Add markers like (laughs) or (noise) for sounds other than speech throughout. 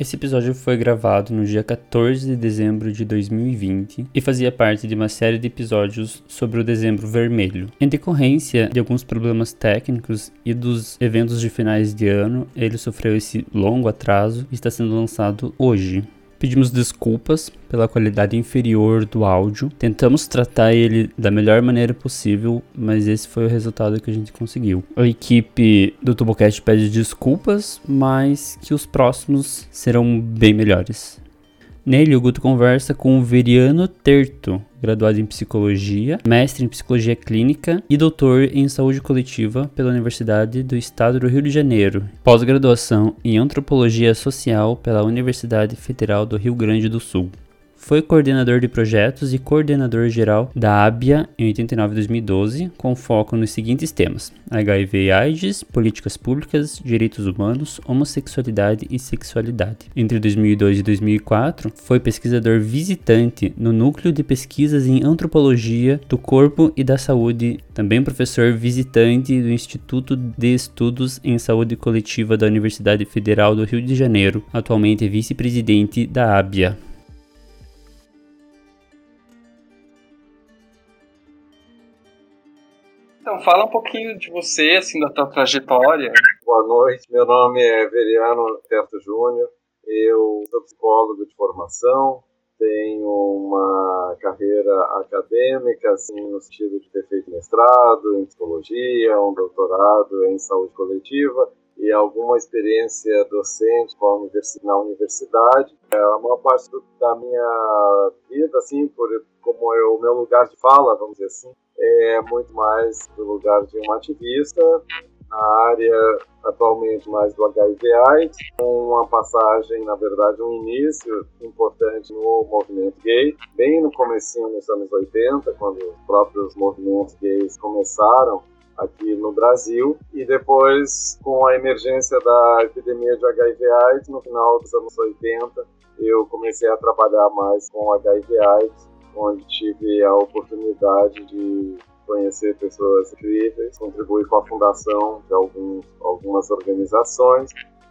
Esse episódio foi gravado no dia 14 de dezembro de 2020 e fazia parte de uma série de episódios sobre o Dezembro Vermelho. Em decorrência de alguns problemas técnicos e dos eventos de finais de ano, ele sofreu esse longo atraso e está sendo lançado hoje. Pedimos desculpas pela qualidade inferior do áudio. Tentamos tratar ele da melhor maneira possível, mas esse foi o resultado que a gente conseguiu. A equipe do Tubocast pede desculpas, mas que os próximos serão bem melhores. Nele, o Guto conversa com o Veriano Terto, graduado em psicologia, mestre em psicologia clínica e doutor em saúde coletiva pela Universidade do Estado do Rio de Janeiro, pós-graduação em antropologia social pela Universidade Federal do Rio Grande do Sul. Foi coordenador de projetos e coordenador geral da ABIA em 89 e 2012, com foco nos seguintes temas: HIV e AIDS, políticas públicas, direitos humanos, homossexualidade e sexualidade. Entre 2002 e 2004, foi pesquisador visitante no Núcleo de Pesquisas em Antropologia do Corpo e da Saúde, também professor visitante do Instituto de Estudos em Saúde Coletiva da Universidade Federal do Rio de Janeiro, atualmente vice-presidente da ABIA. Então, fala um pouquinho de você, assim, da tua trajetória. Boa noite, meu nome é Veriano Terto Júnior, eu sou psicólogo de formação, tenho uma carreira acadêmica, assim, no sentido de ter feito mestrado em psicologia, um doutorado em saúde coletiva e alguma experiência docente na universidade. É, a maior parte da minha vida, assim, por, como é o meu lugar de fala, vamos dizer assim, é muito mais do lugar de um ativista, na área atualmente mais do HIV/AIDS, com uma passagem, na verdade, um início importante no movimento gay, bem no comecinho nos anos 80, quando os próprios movimentos gays começaram aqui no Brasil e depois com a emergência da epidemia de HIV/AIDS no final dos anos 80, eu comecei a trabalhar mais com HIV/AIDS onde tive a oportunidade de conhecer pessoas incríveis, contribuir com a fundação de alguns, algumas organizações,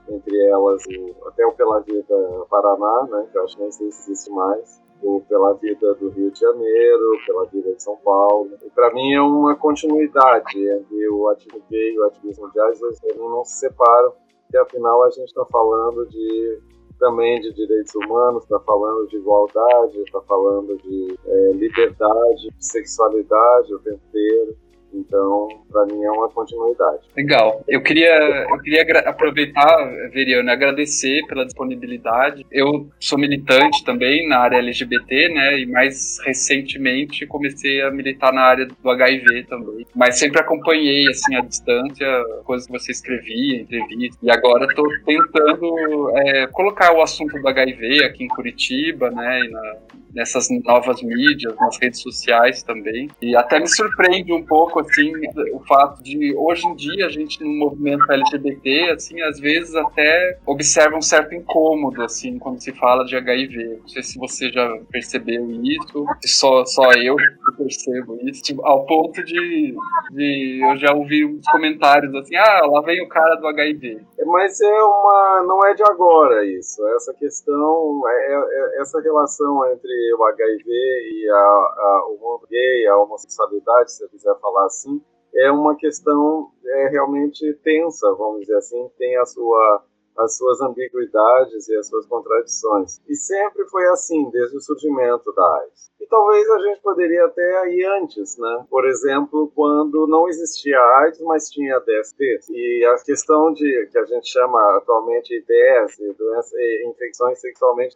entre elas o, o Pela Vida Paraná, né, que eu acho que nem sei se existe mais, Pela Vida do Rio de Janeiro, Pela Vida de São Paulo. E para mim é uma continuidade entre o ativismo gay e o ativismo mundial, eles não se separam, e afinal a gente está falando de também de direitos humanos, está falando de igualdade, está falando de é, liberdade, de sexualidade o tempo inteiro. Então, para mim é uma continuidade. Legal. Eu queria, eu queria aproveitar, Veriano, agradecer pela disponibilidade. Eu sou militante também na área LGBT, né? E mais recentemente comecei a militar na área do HIV também. Mas sempre acompanhei, assim, à distância, coisas que você escrevia, entrevistas. E agora estou tentando é, colocar o assunto do HIV aqui em Curitiba, né? E na, nessas novas mídias, nas redes sociais também. E até me surpreende um pouco, assim, o fato de hoje em dia a gente no movimento LGBT, assim, às vezes até observa um certo incômodo, assim, quando se fala de HIV. Não sei se você já percebeu isso, se só, só eu percebo isso, tipo, ao ponto de, de eu já ouvi uns comentários assim, ah, lá vem o cara do HIV. Mas é uma, não é de agora isso, essa questão, é, é, essa relação entre o HIV e a, a, o mundo gay, a homossexualidade, se eu quiser falar assim, é uma questão é, realmente tensa, vamos dizer assim, tem a sua as suas ambiguidades e as suas contradições. E sempre foi assim, desde o surgimento da AIDS. E talvez a gente poderia até ir antes, né? Por exemplo, quando não existia AIDS, mas tinha DST. E a questão de que a gente chama atualmente IDS, doença, infecções sexualmente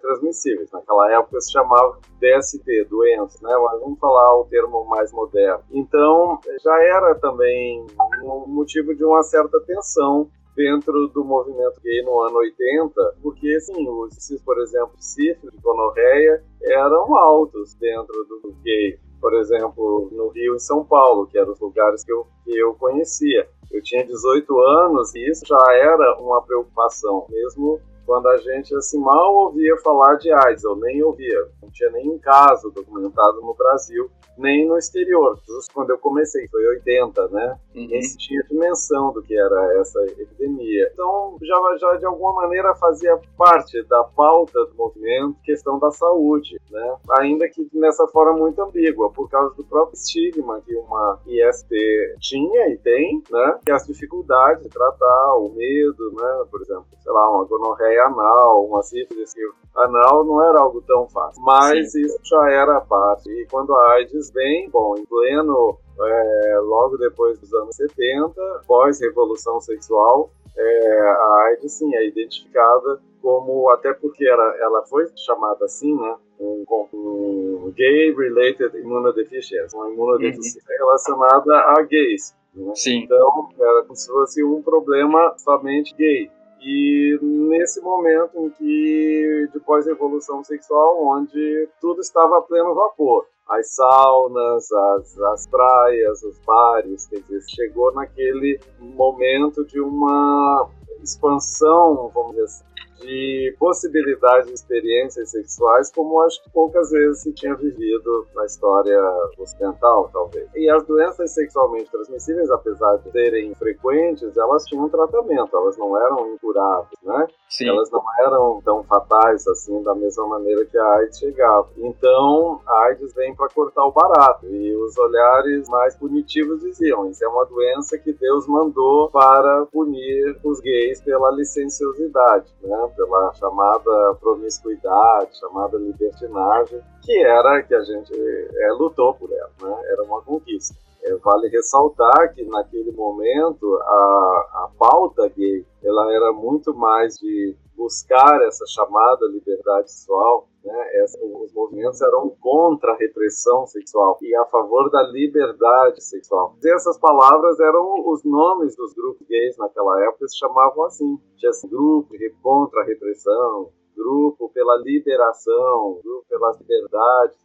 transmissíveis. Naquela época se chamava DST, doença, né? Mas vamos falar o termo mais moderno. Então, já era também um motivo de uma certa tensão dentro do movimento gay no ano 80, porque assim, os por exemplo, sífilis, gonorreia, eram altos dentro do gay. por exemplo, no Rio e São Paulo, que eram os lugares que eu, que eu conhecia. Eu tinha 18 anos e isso já era uma preocupação, mesmo quando a gente assim mal ouvia falar de AIDS, ou nem ouvia, não tinha nenhum caso documentado no Brasil, nem no exterior. Justo quando eu comecei, foi 80, né? Uhum. Nem se tinha dimensão do que era essa epidemia. Então, já, já de alguma maneira fazia parte da pauta do movimento questão da saúde, né? Ainda que nessa forma muito ambígua, por causa do próprio estigma que uma IST tinha e tem, né? Que as dificuldades de tratar, o medo, né? Por exemplo, sei lá, uma gonorreia anal, uma sífilis anal não era algo tão fácil. Mas Sim. isso já era parte. E quando a AIDS vem, bom, em pleno, é, logo depois dos anos 70, pós-revolução sexual, é, a AIDS, sim, é identificada como, até porque era, ela foi chamada assim, né? Um, um gay-related immunodeficiency, uma imunodeficiência uhum. relacionada a gays. Né? Então, era como se fosse um problema somente gay. E nesse momento em que, de pós-revolução sexual, onde tudo estava a pleno vapor, as saunas, as, as praias, os bares, quer dizer, chegou naquele momento de uma expansão, vamos dizer assim, de possibilidades de experiências sexuais como acho que poucas vezes se tinha vivido na história ocidental, talvez. E as doenças sexualmente transmissíveis, apesar de serem frequentes, elas tinham tratamento, elas não eram incuráveis, né? Sim. Elas não eram tão fatais assim, da mesma maneira que a AIDS chegava. Então, a AIDS vem para cortar o barato. E os olhares mais punitivos diziam: isso é uma doença que Deus mandou para punir os gays pela licenciosidade, né? Pela chamada promiscuidade, chamada libertinagem, que era que a gente é, lutou por ela, né? era uma conquista. É, vale ressaltar que naquele momento a, a pauta gay ela era muito mais de buscar essa chamada liberdade sexual, né? Essa, os movimentos eram contra a repressão sexual e a favor da liberdade sexual. E essas palavras eram os nomes dos grupos gays naquela época, se chamavam assim. Tinha esse grupo contra a repressão, grupo pela liberação, grupo pelas liberdades.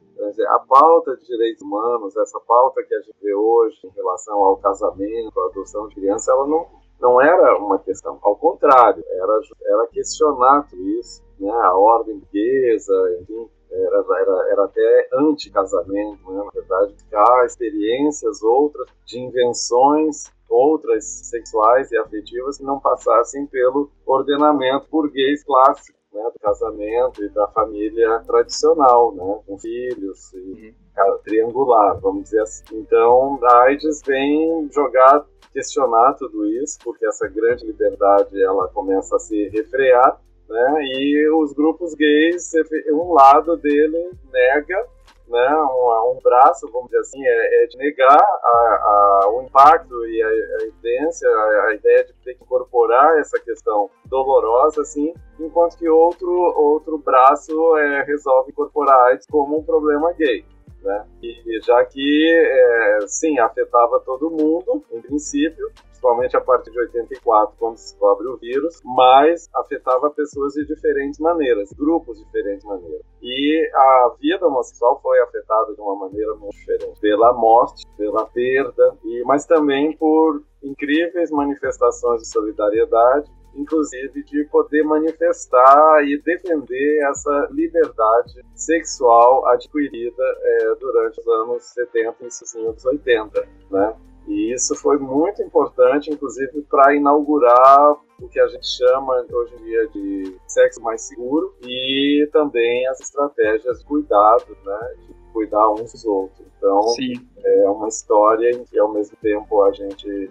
A pauta de direitos humanos, essa pauta que a gente vê hoje em relação ao casamento, à adoção de criança, ela não, não era uma questão, ao contrário, era, era questionar tudo isso, né? a ordem burguesa, enfim, era, era, era até anti-casamento, né? na verdade, há experiências outras de invenções outras sexuais e afetivas que não passassem pelo ordenamento burguês clássico né, do casamento e da família tradicional, né, com filhos e uhum. triangular, vamos dizer assim. Então, a AIDS vem jogar, questionar tudo isso, porque essa grande liberdade ela começa a se refrear, né, e os grupos gays, um lado dele nega né, um, um, braço, vamos dizer assim, é, é de negar a, a, o impacto e a, a evidência, a, a, ideia de ter que incorporar essa questão dolorosa, assim, enquanto que outro, outro braço é, resolve incorporar AIDS como um problema gay. Né? E já que, é, sim, afetava todo mundo, em princípio, principalmente a partir de 84, quando se descobre o vírus, mas afetava pessoas de diferentes maneiras, grupos de diferentes maneiras. E a vida homossexual foi afetada de uma maneira muito diferente, pela morte, pela perda, e, mas também por incríveis manifestações de solidariedade inclusive de poder manifestar e defender essa liberdade sexual adquirida é, durante os anos 70 e os anos 80, né? E isso foi muito importante, inclusive, para inaugurar o que a gente chama hoje em dia de sexo mais seguro e também as estratégias de cuidado, né? De cuidar uns dos outros. Então, Sim. é uma história em que, ao mesmo tempo, a gente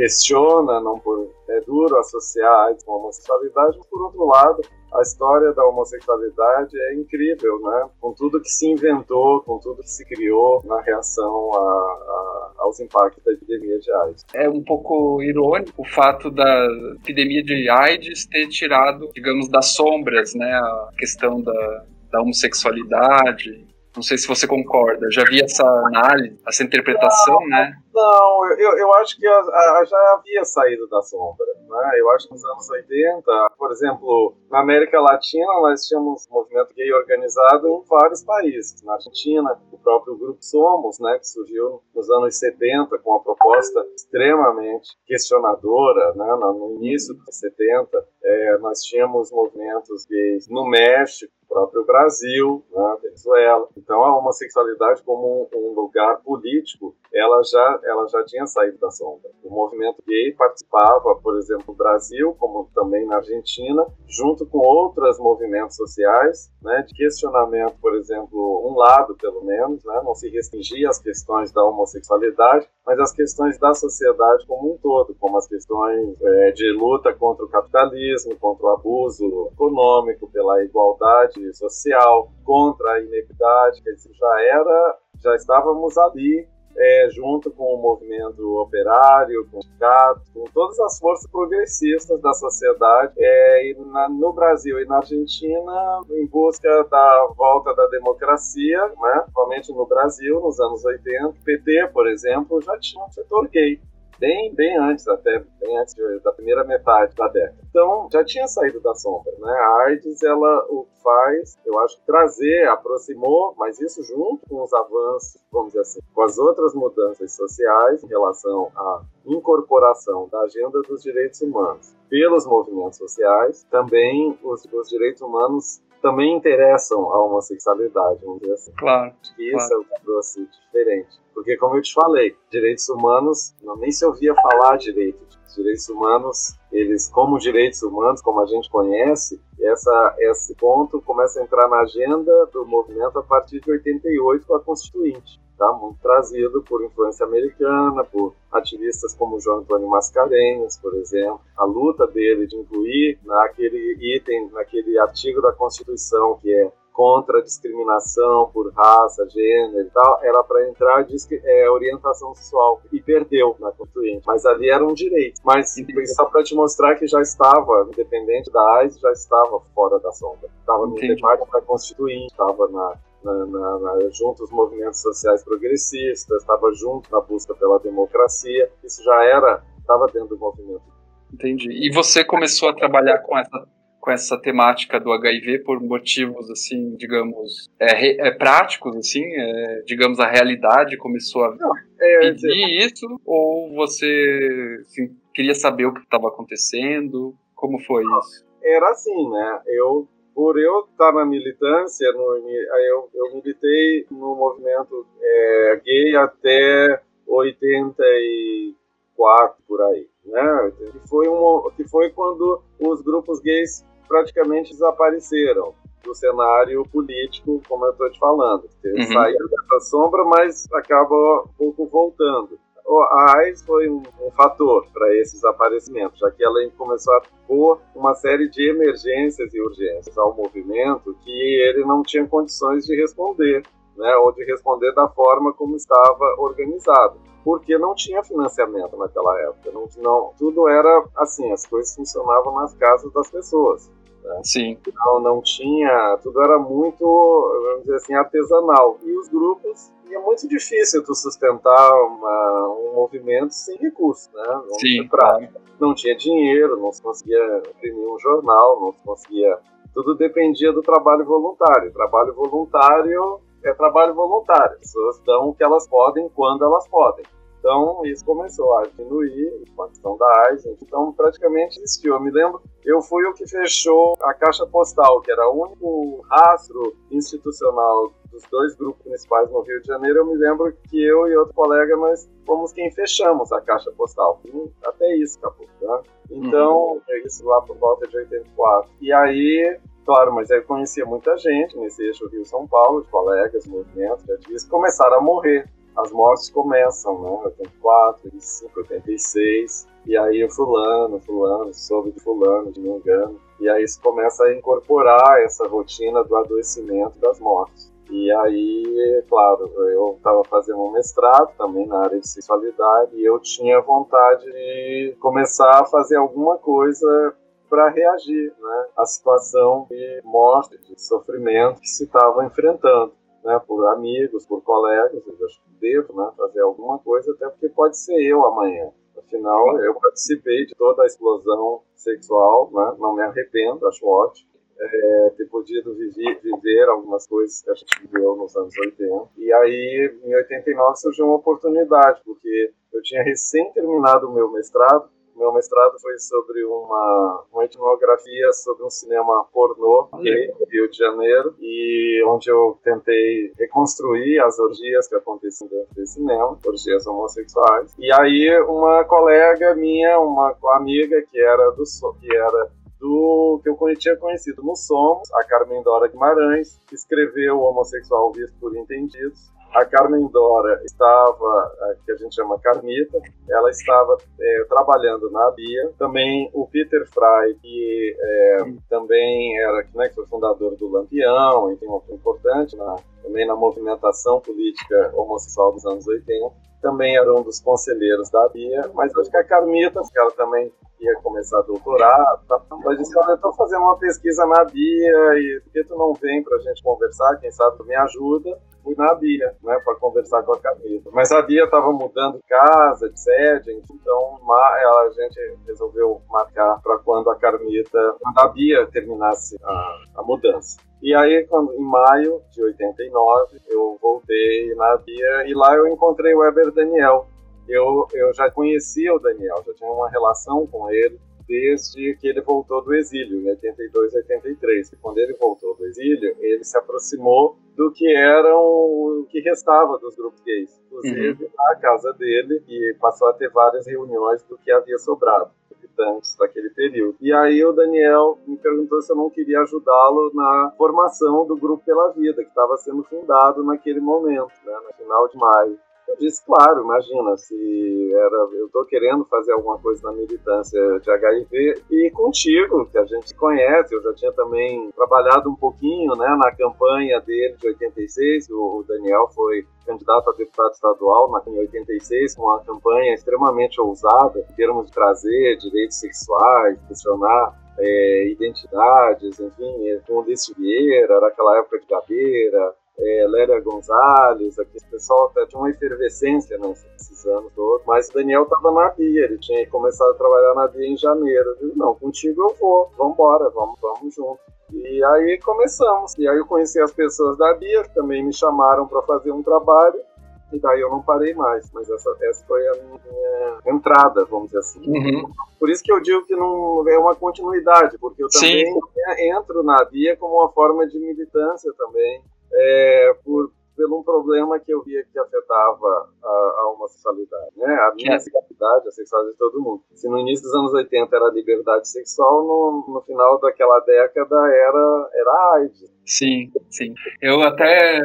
questiona, não por, é duro associar AIDS com a homossexualidade, mas por outro lado, a história da homossexualidade é incrível, né? Com tudo que se inventou, com tudo que se criou na reação a, a, aos impactos da epidemia de AIDS. É um pouco irônico o fato da epidemia de AIDS ter tirado, digamos, das sombras, né? A questão da, da homossexualidade, não sei se você concorda. Já vi essa análise, essa interpretação, né? Não, eu, eu acho que a, a, já havia saído da sombra. Né? Eu acho que nos anos 80, por exemplo, na América Latina, nós tínhamos movimento gay organizado em vários países. Na Argentina, o próprio Grupo Somos, né, que surgiu nos anos 70 com uma proposta extremamente questionadora, né, no início dos 70, é, nós tínhamos movimentos gays no México, próprio Brasil, né, Venezuela. Então a homossexualidade como um, um, lugar político, ela já ela já tinha saído da sombra. O movimento gay participava, por exemplo, no Brasil, como também na Argentina, junto com outros movimentos sociais, né, de questionamento, por exemplo, um lado pelo menos, né, não se restringia às questões da homossexualidade, mas as questões da sociedade como um todo, como as questões é, de luta contra o capitalismo, contra o abuso econômico, pela igualdade social, contra a inequidade, quer dizer, já era, já estávamos ali é, junto com o movimento operário, com o sindicato, com todas as forças progressistas da sociedade, é, na, no Brasil e na Argentina, em busca da volta da democracia, né, principalmente no Brasil, nos anos 80. O PT, por exemplo, já tinha um setor gay bem, bem antes até, bem antes da primeira metade da década. Então, já tinha saído da sombra, né? A AIDS, ela o faz, eu acho, trazer, aproximou, mas isso junto com os avanços, vamos dizer assim, com as outras mudanças sociais em relação à incorporação da agenda dos direitos humanos pelos movimentos sociais, também os, os direitos humanos também interessam a homossexualidade, vamos dizer assim. Claro. Acho que isso claro. é o que trouxe diferente. Porque, como eu te falei, direitos humanos, não, nem se ouvia falar direito. Direitos humanos, eles, como direitos humanos, como a gente conhece, essa, esse ponto começa a entrar na agenda do movimento a partir de 88 com a Constituinte. Tá? Muito trazido por influência americana, por ativistas como João Antônio Mascarenhas, por exemplo. A luta dele de incluir naquele item, naquele artigo da Constituição que é contra a discriminação por raça, gênero e tal, era para entrar de é, orientação sexual e perdeu na Constituinte. Mas ali era um direito. Mas só para te mostrar que já estava, independente da AIDS, já estava fora da sombra. Estava no debate da Constituinte, estava na, na, na, na, junto aos movimentos sociais progressistas, estava junto na busca pela democracia. Isso já era, estava dentro do movimento. Entendi. E você começou a trabalhar com essa com essa temática do HIV por motivos assim, digamos, é, é práticos assim, é, digamos a realidade começou a Não, é, pedir isso ou você assim, queria saber o que estava acontecendo? Como foi Não, isso? Era assim, né? Eu por eu estar na militância, no, eu, eu militei no movimento é, gay até 84 por aí, né? Que foi um, que foi quando os grupos gays praticamente desapareceram do cenário político, como eu estou te falando. Uhum. Saíram dessa sombra, mas acaba um pouco voltando. A AIDS foi um, um fator para esse desaparecimento, já que ela começou a pôr uma série de emergências e urgências ao movimento que ele não tinha condições de responder, né, ou de responder da forma como estava organizado porque não tinha financiamento naquela época. Não, não, tudo era assim, as coisas funcionavam nas casas das pessoas. Né? Sim. Não, não tinha, tudo era muito, vamos dizer assim, artesanal. E os grupos, e é muito difícil tu sustentar uma, um movimento sem recursos, né? Vamos Sim, claro. Não tinha dinheiro, não se conseguia imprimir um jornal, não se conseguia. Tudo dependia do trabalho voluntário. Trabalho voluntário é trabalho voluntário. As pessoas dão o que elas podem quando elas podem. Então, isso começou a diminuir com a questão da AIDS. Então, praticamente existiu. Eu me lembro, eu fui o que fechou a caixa postal, que era o único rastro institucional dos dois grupos principais no Rio de Janeiro. Eu me lembro que eu e outro colega, nós fomos quem fechamos a caixa postal. Até isso acabou, né? Então, uhum. isso lá por volta de 84. E aí, claro, mas eu conhecia muita gente nesse eixo Rio-São Paulo, de colegas, movimentos, de ativistas, começaram a morrer as mortes começam, né? 84, 85, 86, e aí o fulano, fulano, soube de fulano, de me engano, e aí isso começa a incorporar essa rotina do adoecimento das mortes. E aí, claro, eu estava fazendo um mestrado também na área de sexualidade e eu tinha vontade de começar a fazer alguma coisa para reagir né, à situação de morte, de sofrimento que se estava enfrentando né, por amigos, por colegas, eu acho que devo né, fazer alguma coisa, até porque pode ser eu amanhã. Afinal, eu participei de toda a explosão sexual, né? não me arrependo, acho ótimo. É, ter podido viver, viver algumas coisas que a gente viveu nos anos 80. E aí, em 89, surgiu uma oportunidade, porque eu tinha recém terminado o meu mestrado, meu mestrado foi sobre uma, uma etnografia sobre um cinema pornô gay no Rio de Janeiro e onde eu tentei reconstruir as orgias que aconteciam dentro desse cinema, orgias homossexuais. E aí uma colega minha, uma amiga que era do que era do que eu tinha conhecido no Somos, a Carmen Dora Guimarães, que escreveu o Homossexual Visto por Entendidos, a Carmen Dora estava, que a gente chama Carmita, ela estava é, trabalhando na Bia. Também o Peter Fry, que é, também era, né, que foi fundador do Lampião, enfim, uma importante na, também na movimentação política homossexual dos anos 80. Também era um dos conselheiros da Bia, mas acho que a Carmita, ela também ia começar doutorado, tá? ela disse, olha, eu estou fazendo uma pesquisa na Bia e por que tu não vem para a gente conversar, quem sabe tu me ajuda? Fui na Bia, né, para conversar com a Carmita. Mas a Bia estava mudando de casa, de sede, então ela, a gente resolveu marcar para quando a Carmita, quando a Bia terminasse a, a mudança. E aí, quando, em maio de 89, eu voltei na Bia e lá eu encontrei o Weber Daniel. Eu, eu já conhecia o Daniel, já tinha uma relação com ele desde que ele voltou do exílio, em 82, 83. E quando ele voltou do exílio, ele se aproximou do que eram o que restava dos grupos gays, inclusive uhum. na casa dele, e passou a ter várias reuniões do que havia sobrado habitantes daquele período. E aí o Daniel me perguntou se eu não queria ajudá-lo na formação do Grupo Pela Vida, que estava sendo fundado naquele momento, né, no final de maio. Eu disse, claro, imagina, se era, eu estou querendo fazer alguma coisa na militância de HIV e contigo, que a gente conhece, eu já tinha também trabalhado um pouquinho né, na campanha dele de 86, o, Daniel foi candidato a deputado estadual em 86, com uma campanha extremamente ousada em termos de trazer direitos sexuais, questionar é, identidades, enfim, com o Ulisses Vieira, era aquela época de Gabeira, é, Lélia Gonzalez, aqui o pessoal até tinha uma efervescência nesses anos todos, mas o Daniel estava na BIA, ele tinha começado a trabalhar na BIA em janeiro. Eu disse, não, contigo eu vou, vamos embora, vamos, vamos junto. E aí começamos. E aí eu conheci as pessoas da BIA, que também me chamaram para fazer um trabalho, e daí eu não parei mais. Mas essa, essa foi a minha entrada, vamos dizer assim. Uhum. Por isso que eu digo que não é uma continuidade, porque eu também Sim. entro na BIA como uma forma de militância também é, por pelo um problema que eu via que afetava a, a homossexualidade, né? A minha é. sexualidade, a sexualidade de todo mundo. Se no início dos anos 80 era liberdade sexual, no, no final daquela década era, era AIDS. Sim, sim. Eu até,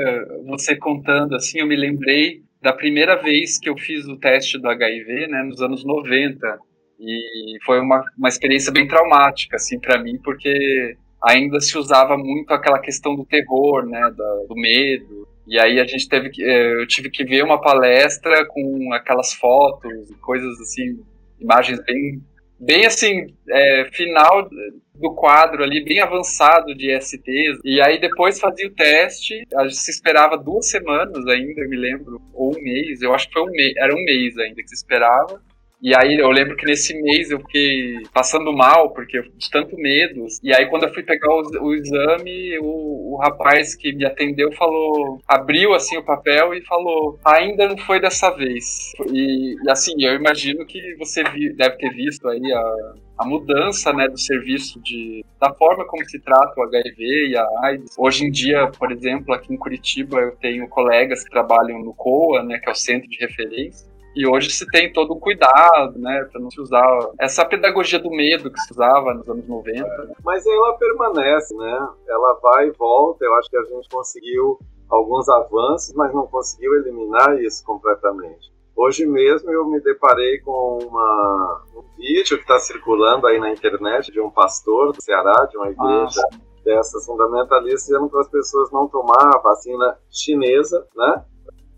você contando assim, eu me lembrei da primeira vez que eu fiz o teste do HIV, né, nos anos 90. E foi uma, uma experiência bem traumática, assim, para mim, porque ainda se usava muito aquela questão do terror, né, do, do medo. E aí a gente teve que, eh, eu tive que ver uma palestra com aquelas fotos e coisas assim, imagens bem, bem assim, é, final do quadro ali, bem avançado de STs. E aí depois fazia o teste, a gente se esperava duas semanas ainda, eu me lembro, ou um mês, eu acho que foi um mês, era um mês ainda que se esperava. E aí eu lembro que nesse mês eu fiquei passando mal, porque de tanto medo. E aí quando eu fui pegar o, o exame, o, o, rapaz que me atendeu falou, abriu assim o papel e falou, ainda não foi dessa vez. E, e assim, eu imagino que você vi, deve ter visto aí a, a mudança né, do serviço de, da forma como se trata o HIV e a AIDS. Hoje em dia, por exemplo, aqui em Curitiba eu tenho colegas que trabalham no COA, né, que é o Centro de Referência, e hoje se tem todo um cuidado, né, para não se usar essa pedagogia do medo que se usava nos anos 90. Né? Mas ela permanece, né? Ela vai e volta. Eu acho que a gente conseguiu alguns avanços, mas não conseguiu eliminar isso completamente. Hoje mesmo eu me deparei com uma, um vídeo que está circulando aí na internet de um pastor do Ceará, de uma igreja ah, dessas fundamentalistas, dizendo para as pessoas não tomar a vacina chinesa, né?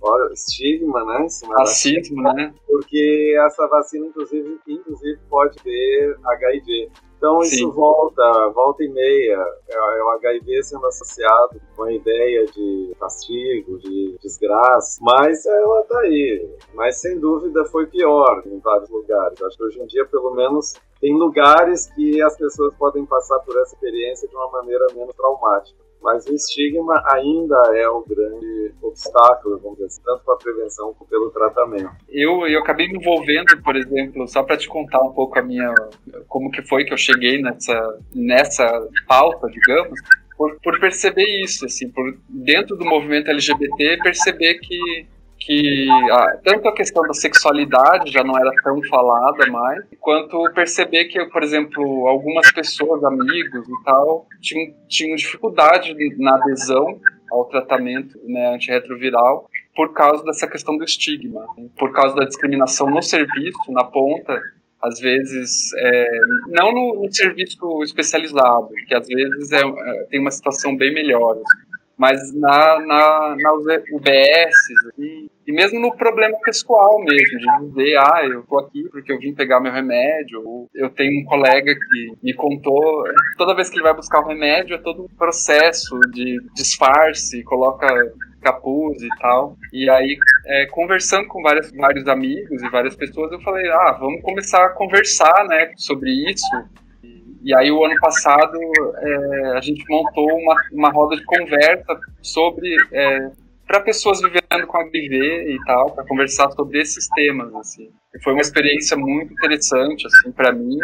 Olha, estigma, né? Racismo, né? Porque essa vacina, inclusive, inclusive pode ter HIV. Então Sim. isso volta, volta e meia, é, é o HIV sendo associado com a ideia de castigo, de desgraça, mas ela tá aí. Mas sem dúvida foi pior em vários lugares. Acho que hoje em dia, pelo menos, tem lugares que as pessoas podem passar por essa experiência de uma maneira menos traumática. Mas o estigma ainda é o grande obstáculo, vamos dizer assim, tanto para a prevenção como pelo tratamento. Eu, eu acabei me envolvendo, por exemplo, só para te contar um pouco a minha, como que foi que eu cheguei nessa, nessa pauta, digamos, por, por perceber isso, assim, por dentro do movimento LGBT perceber que que ah, tanto a questão da sexualidade já não era tão falada mais, quanto perceber que, por exemplo, algumas pessoas, amigos e tal, tinham, tinham dificuldade na adesão ao tratamento né, antirretroviral por causa dessa questão do estigma, por causa da discriminação no serviço, na ponta, às vezes, é, não no, no, serviço especializado, que às vezes é, é, tem uma situação bem melhor, mas na, na, na UBS e, e mesmo no problema pessoal mesmo, de dizer, ah, eu tô aqui porque eu vim pegar meu remédio, ou eu tenho um colega que me contou, toda vez que ele vai buscar o remédio é todo um processo de disfarce, coloca capuz e tal. E aí, é, conversando com vários, vários amigos e várias pessoas, eu falei, ah, vamos começar a conversar, né, sobre isso e aí, o ano passado, é, a gente montou uma, uma roda de conversa sobre. É, para pessoas vivendo com HIV e tal, para conversar sobre esses temas, assim. E foi uma experiência muito interessante, assim, para mim,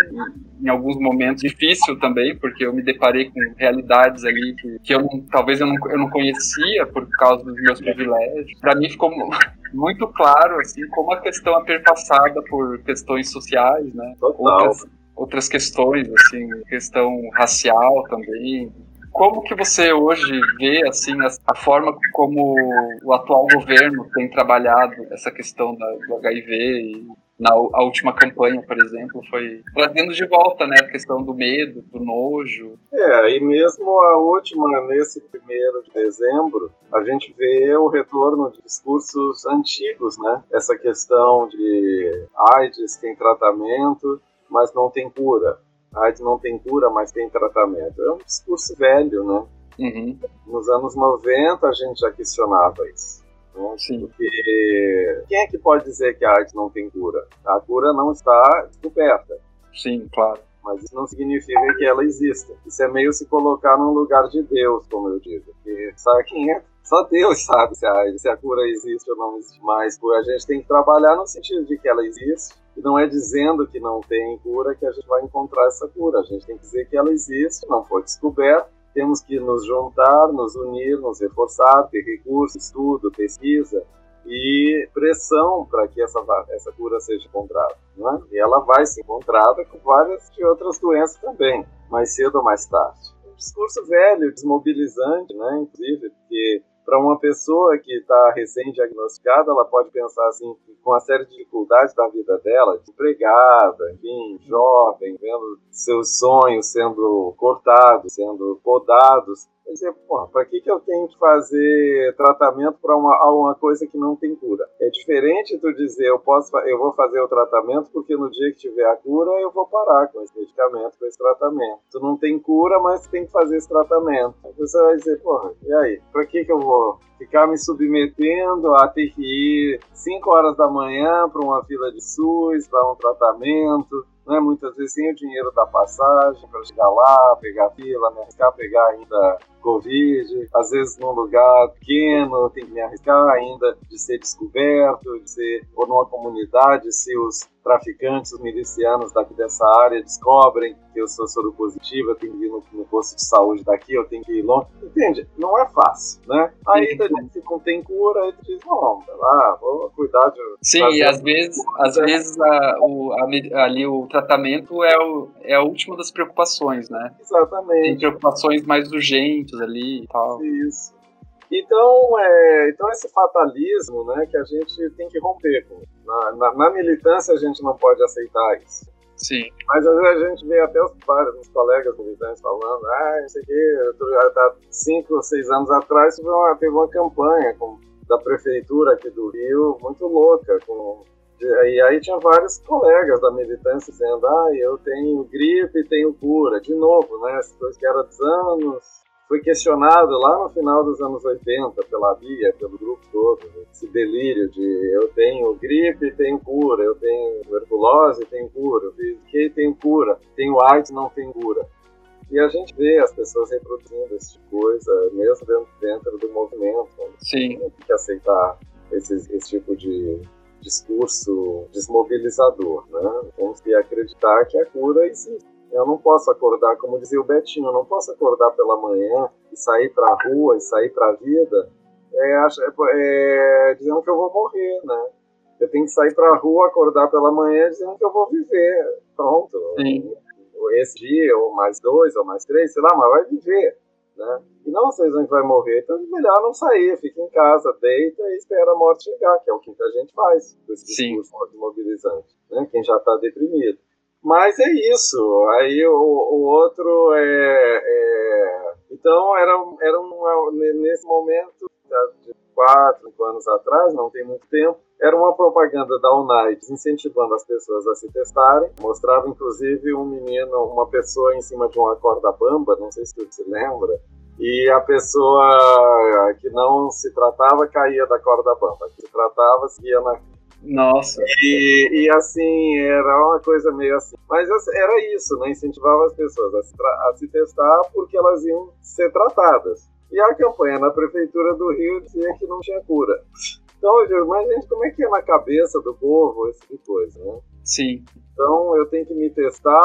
em, alguns momentos difícil também, porque eu me deparei com realidades ali que, que eu não, talvez eu não, eu não conhecia por causa dos meus privilégios. Para mim ficou (laughs) muito claro, assim, como a questão é perpassada por questões sociais, né? Total. Outras, outras questões, assim, questão racial também. Como que você hoje vê assim a, forma como o atual governo tem trabalhado essa questão da, do HIV e na a última campanha, por exemplo, foi trazendo de volta, né, a questão do medo, do nojo. É, e mesmo a última, nesse primeiro de dezembro, a gente vê o retorno de discursos antigos, né? Essa questão de AIDS tem tratamento, mas não tem cura. A AIDS não tem cura, mas tem tratamento. É um discurso velho, né? Uhum. Nos anos 90 a gente já questionava isso. Né? Porque quem é que pode dizer que a AIDS não tem cura? A cura não está descoberta. Sim, claro. Mas isso não significa que ela exista. Isso é meio se colocar no lugar de Deus, como eu digo. Porque sabe quem é? Só Deus sabe se a, se a cura existe ou não existe. Mas a gente tem que trabalhar no sentido de que ela existe e não é dizendo que não tem cura que a gente vai encontrar essa cura. A gente tem que dizer que ela existe, não foi descoberta. Temos que nos juntar, nos unir, nos reforçar, ter recursos, estudo, pesquisa e pressão para que essa, essa cura seja encontrada. Né? E ela vai ser encontrada com várias de outras doenças também, mais cedo ou mais tarde. Um discurso velho, desmobilizante, né? inclusive, porque para uma pessoa que está recém-diagnosticada, ela pode pensar assim, com uma série de dificuldades da vida dela, desempregada, enfim, jovem, vendo seus sonhos sendo cortados, sendo podados, Quer dizer, porra, para que, que eu tenho que fazer tratamento para uma, uma coisa que não tem cura? É diferente tu dizer, eu, posso, eu vou fazer o tratamento porque no dia que tiver a cura eu vou parar com esse medicamento, com esse tratamento. Tu não tem cura, mas tem que fazer esse tratamento. Aí você vai dizer, porra, e aí? Para que, que eu vou ficar me submetendo a ter que ir 5 horas da manhã para uma fila de SUS, para um tratamento? né? Muitas vezes sem o dinheiro da passagem para chegar lá, pegar fila, me arriscar pegar ainda Covid, às vezes num lugar pequeno, tem que me arriscar ainda de ser descoberto, de ser, ou numa comunidade, se os traficantes, os milicianos daqui dessa área descobrem que eu sou soro positivo, eu tenho que ir no, no, posto de saúde daqui, eu tenho que ir longe. Entende? Não é fácil, né? Aí a gente não tem cura, aí tu diz, não, lá, vou cuidar de. Sim, e às vezes, às vezes a, o, a, ali o tratamento é, o, é a última das preocupações, né? Exatamente. Tem preocupações mais urgentes ali e tal. Isso. Então, é, então esse fatalismo né, que a gente tem que romper. Na, na, na, militância a gente não pode aceitar isso. Sim. Mas às vezes a gente vê até os, os colegas militantes falando, ah, isso aqui, há cinco ou seis anos atrás teve uma, teve uma campanha com, da prefeitura aqui do Rio, muito louca, com E aí tinha vários colegas da militância dizendo, ah, eu tenho gripe e tenho cura. De novo, né? Essa coisa que era dos anos foi questionado lá no final dos anos 80 pela Bia, pelo grupo todo, esse delírio de eu tenho gripe tenho cura, eu tenho tuberculose tenho cura, eu fiquei tenho cura, tenho AIDS não tem cura. E a gente vê as pessoas reproduzindo esse tipo de coisa, mesmo dentro, dentro do movimento. Sim. Tem que aceitar esse, esse tipo de discurso desmobilizador, né? Temos que acreditar que a cura existe. Eu não posso acordar, como dizia o Betinho, eu não posso acordar pela manhã e sair para a rua e sair para a vida é, é, é, dizendo que eu vou morrer, né? Eu tenho que sair para a rua, acordar pela manhã dizendo que eu vou viver. Pronto. Sim. Esse dia, ou mais dois, ou mais três, sei lá, mas vai viver. Né? E não sei se vai morrer, então é melhor não sair, fica em casa, deita e espera a morte chegar, que é o que a gente faz com esse discurso mobilizante, né? quem já está deprimido. Mas é isso. Aí o, o outro é, é, Então, era, era uma, nesse momento, de quatro, cinco anos atrás, não tem muito tempo, era uma propaganda da Unite incentivando as pessoas a se testarem. Mostrava, inclusive, um menino, uma pessoa em cima de uma corda bamba, não sei se você se lembra, e a pessoa que não se tratava caía da corda bamba, que se tratava seguia na nossa. E, e assim, era uma coisa meio assim. Mas era isso, né? Incentivava as pessoas a se, a se testar porque elas iam ser tratadas. E a campanha na Prefeitura do Rio dizia que não tinha cura. Então, eu digo, mas gente, como é que é na cabeça do povo esse tipo de coisa, né? Sim. Então, eu tenho que me testar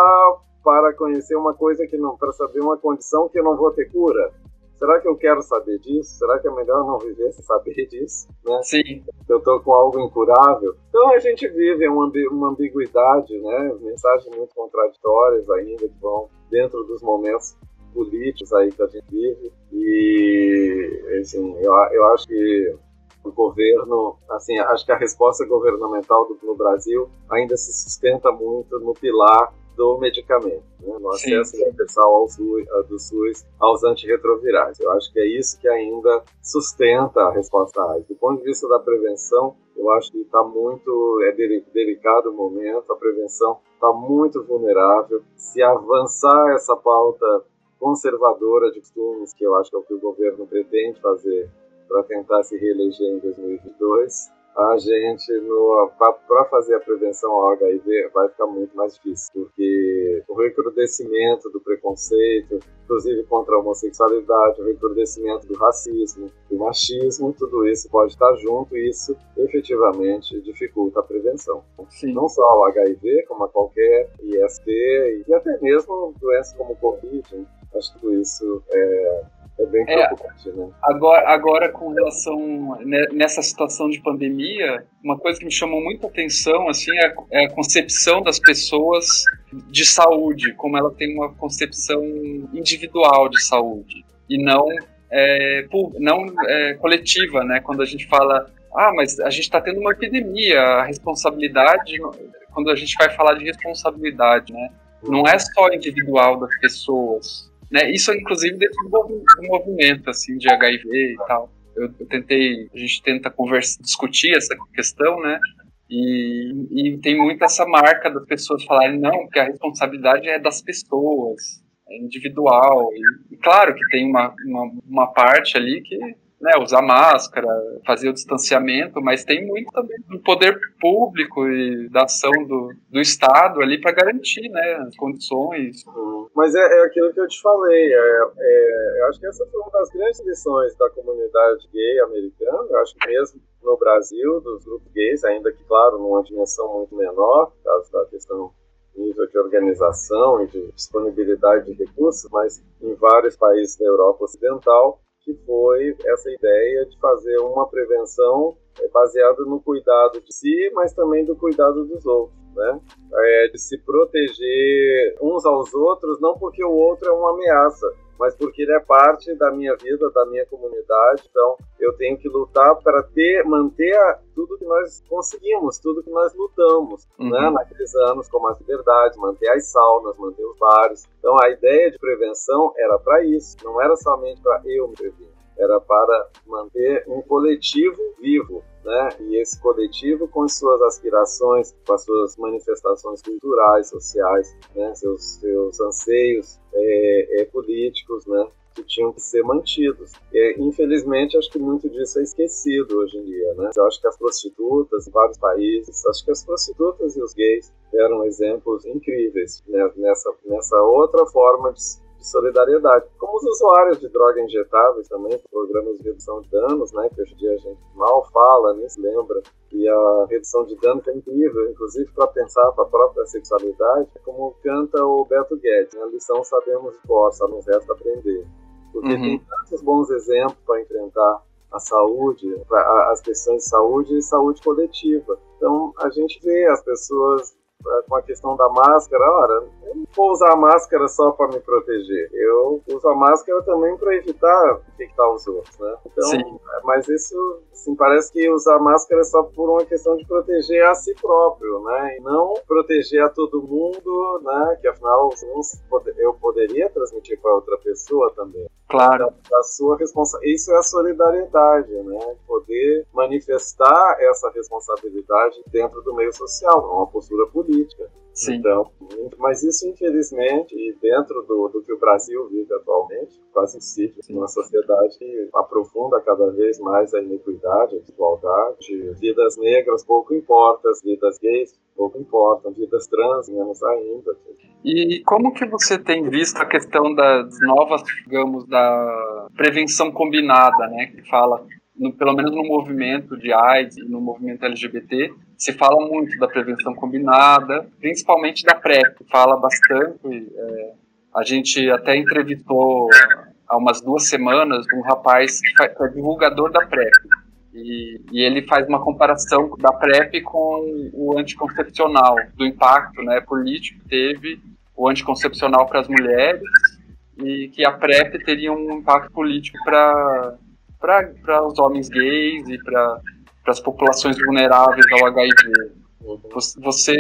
para conhecer uma coisa que não, para saber uma condição que eu não vou ter cura. Será que eu quero saber disso? Será que é melhor não viver sem saber disso? Né? Sim. Eu estou com algo incurável. Então a gente vive uma, uma ambiguidade, né? mensagens muito contraditórias ainda que vão dentro dos momentos políticos aí que a gente vive. E, assim, eu, eu acho que o governo, assim, acho que a resposta governamental do, no Brasil ainda se sustenta muito no pilar do medicamento, né? no acesso sim, universal ao SUS, do SUS aos antirretrovirais. Eu acho que é isso que ainda sustenta a resposta à AIDS. Do ponto de vista da prevenção, eu acho que está muito é delicado o momento, a prevenção está muito vulnerável. Se avançar essa pauta conservadora de costumes, que eu acho que é o que o governo pretende fazer para tentar se reeleger em 2022, a gente, para fazer a prevenção ao HIV, vai ficar muito mais difícil, porque o recrudescimento do preconceito, inclusive contra a homossexualidade, o recrudescimento do racismo, do machismo, tudo isso pode estar junto e isso efetivamente dificulta a prevenção. Sim. Não só o HIV, como a qualquer IST e até mesmo doenças como o Covid. Né? Acho que tudo isso é é bem é, preocupante, é, né? Agora, agora, com relação nessa situação de pandemia, uma coisa que me chamou muita atenção assim é, é a concepção das pessoas de saúde, como ela tem uma concepção individual de saúde e não é, não é, coletiva, né? Quando a gente fala, ah, mas a gente está tendo uma epidemia, a responsabilidade, quando a gente vai falar de responsabilidade, né? Não é só individual das pessoas, né? Isso, inclusive, dentro do movimento assim, de HIV e tal. Eu, eu tentei, a gente tenta conversar, discutir essa questão, né? E, e tem muito essa marca das pessoas falarem, não, que a responsabilidade é das pessoas, é individual. E, e claro que tem uma, uma, uma parte ali que né, usar máscara, fazer o distanciamento, mas tem muito também do poder público e da ação do, do Estado ali para garantir né, as condições. Mas é, é, aquilo que eu te falei, é, é, eu acho que essa foi uma das grandes lições da comunidade gay americana, eu acho que mesmo no Brasil, dos grupos gays, ainda que, claro, numa dimensão muito menor, por causa da questão nível de organização e de disponibilidade de recursos, mas em vários países da Europa Ocidental, que foi essa ideia de fazer uma prevenção é, baseada no cuidado de si, mas também do cuidado dos outros, né? É, de se proteger uns aos outros, não porque o outro é uma ameaça, mas porque ele é parte da minha vida, da minha comunidade. Então, eu tenho que lutar para ter, manter tudo que nós conseguimos, tudo que nós lutamos, uhum. né? Naqueles anos, como as liberdades, manter as saunas, manter os bares. Então, a ideia de prevenção era para isso, não era somente para eu me prevenir, era para manter um coletivo vivo, né? E esse coletivo, com as suas aspirações, com as suas manifestações culturais, sociais, né? Seus, seus anseios é, é, políticos, né? que tinham que ser mantidos. Infelizmente, acho que muito disso é esquecido hoje em dia, né? Eu acho que as prostitutas em vários países, acho que as prostitutas e os gays deram exemplos incríveis né? nessa, nessa outra forma de de solidariedade. Como os usuários de drogas injetáveis também, programas de redução de danos, né, que hoje em dia a gente mal fala, nem se lembra, e a redução de danos é incrível, inclusive para pensar para a própria sexualidade, como canta o Beto Guedes, né, a lição sabemos de cor, só nos resta aprender. Porque uhum. tem tantos bons exemplos para enfrentar a saúde, as questões de saúde e saúde coletiva. Então, a gente vê as pessoas é, com a questão da máscara, ora, eu não vou usar a máscara só para me proteger. Eu uso a máscara também para evitar infectar os outros, né? Então, Sim. É, mas isso, assim, parece que usar máscara é só por uma questão de proteger a si próprio, né? E não proteger a todo mundo, né? Que afinal, eu poderia transmitir para outra pessoa também. Claro. A sua responsabilidade. Isso é a solidariedade, né? Poder manifestar essa responsabilidade dentro do meio social, uma postura política. Sim. Então, mas isso, infelizmente, e dentro do, do que o Brasil vive atualmente, quase impossível. Uma sociedade que aprofunda cada vez mais a iniquidade, a desigualdade. Vidas negras pouco importam, vidas gays pouco importam, vidas trans menos ainda. E como que você tem visto a questão das novas, digamos, da prevenção combinada, né, que fala no, pelo menos no movimento de AIDS e no movimento LGBT, se fala muito da prevenção combinada, principalmente da PrEP, fala bastante. É, a gente até entrevistou há umas duas semanas um rapaz que é divulgador da PrEP. E, e, ele faz uma comparação da PrEP com o anticoncepcional, do impacto né, político que teve o anticoncepcional para as mulheres e que a PrEP teria um impacto político para os homens gays e para as populações vulneráveis ao HIV. Você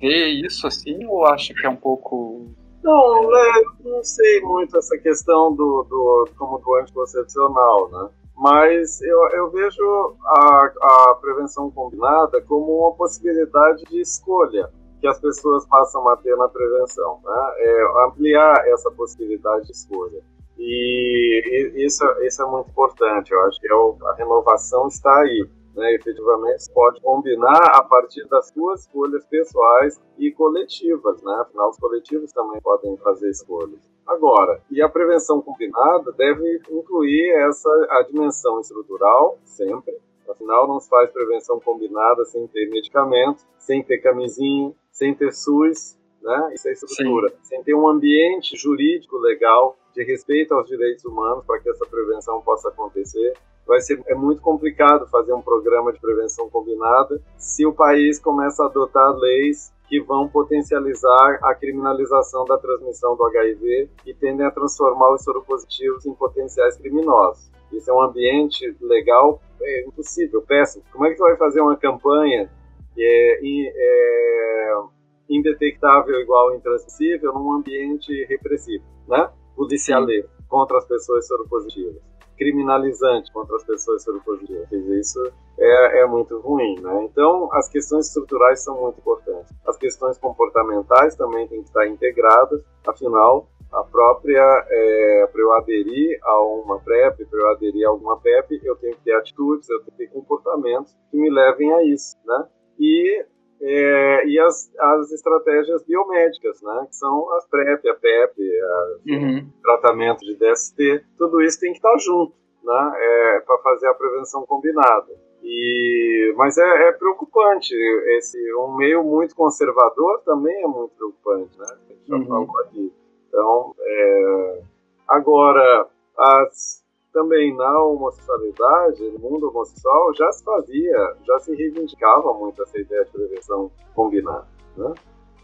vê isso assim ou acha que é um pouco não, é, não sei muito essa questão do, do como do anticoncepcional, né? Mas eu, eu vejo a, a prevenção combinada como uma possibilidade de escolha que as pessoas passam a ter na prevenção, né? É ampliar essa possibilidade de escolha. E isso, isso é muito importante, eu acho que é a renovação está aí. Né, efetivamente pode combinar a partir das suas escolhas pessoais e coletivas, né? Afinal, os coletivos também podem fazer escolhas. Agora, e a prevenção combinada deve incluir essa a dimensão estrutural sempre. Afinal, não se faz prevenção combinada sem ter medicamento, sem ter camisinha, sem ter SUS, né? Isso é estrutura. Sim. Sem ter um ambiente jurídico legal de respeito aos direitos humanos para que essa prevenção possa acontecer. Vai ser é muito complicado fazer um programa de prevenção combinada se o país começa a adotar leis que vão potencializar a criminalização da transmissão do HIV e tendem a transformar os soropositivos em potenciais criminosos. Isso é um ambiente legal é impossível, péssimo. Como é que você vai fazer uma campanha que é, é indetectável igual intransmissível num ambiente repressivo, né? Policialeiro contra as pessoas soropositivas, criminalizante contra as pessoas soropositivas. Isso é, é muito ruim, né? Então, as questões estruturais são muito importantes. As questões comportamentais também têm que estar integradas, afinal, a própria, é, para eu aderir a uma PrEP, para eu aderir a alguma PEP, eu tenho que ter atitudes, eu tenho que ter comportamentos que me levem a isso, né? E é, e as, as estratégias biomédicas, né, que são as PrEP, a PEP, a, uhum. tratamento de DST, tudo isso tem que estar junto, né, é, para fazer a prevenção combinada. E, mas é, é, preocupante, esse um meio muito conservador também é muito preocupante, né, a gente já uhum. falou aqui. Então, é, agora, as também na homossexualidade, no mundo homossexual, já se fazia, já se reivindicava muito essa ideia de prevenção combinada. Né?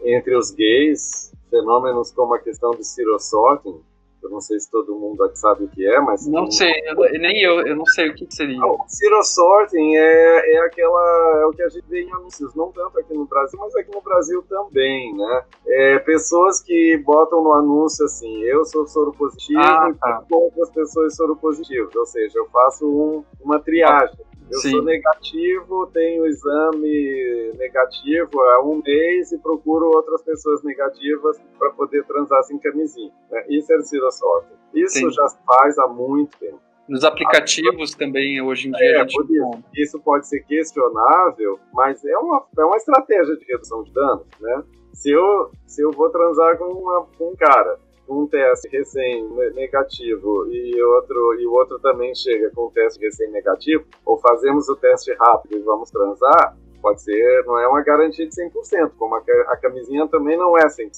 Entre os gays, fenômenos como a questão do sorting, eu não sei se todo mundo aqui sabe o que é, mas. Não sei, eu, nem eu, eu não sei o que seria. O zero sorting é, é aquela. É o que a gente vê em anúncios, não tanto aqui no Brasil, mas aqui no Brasil também, né? É, pessoas que botam no anúncio assim, eu sou soro positivo ah, tá. e outras pessoas soro positivas. Ou seja, eu faço um, uma triagem. Eu Sim. sou negativo, tenho exame negativo há um mês e procuro outras pessoas negativas para poder transar sem camisinha. Né? Isso é sorte. Isso Sim. já faz há muito tempo. Nos aplicativos também, hoje em dia, é, a gente isso. isso pode ser questionável, mas é uma, é uma estratégia de redução de danos, né? Se eu, se eu vou transar com, uma, com um cara um teste recém negativo e outro e o outro também chega com um teste recém negativo, ou fazemos o teste rápido e vamos transar, pode ser, não é uma garantia de 100%, como a, a camisinha também não é 100%,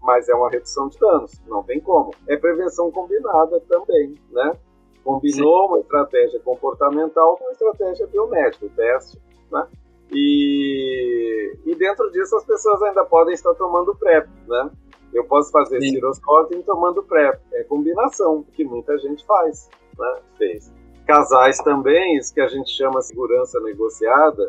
mas é uma redução de danos, não tem como. É prevenção combinada também, né? Combinou Sim. uma estratégia comportamental com uma estratégia biomédica, o teste, né? E, e dentro disso as pessoas ainda podem estar tomando PrEP, né? Eu posso fazer Sim. tomando PrEP. É combinação, que muita gente faz, né? Fez. Casais também, isso que a gente chama segurança negociada,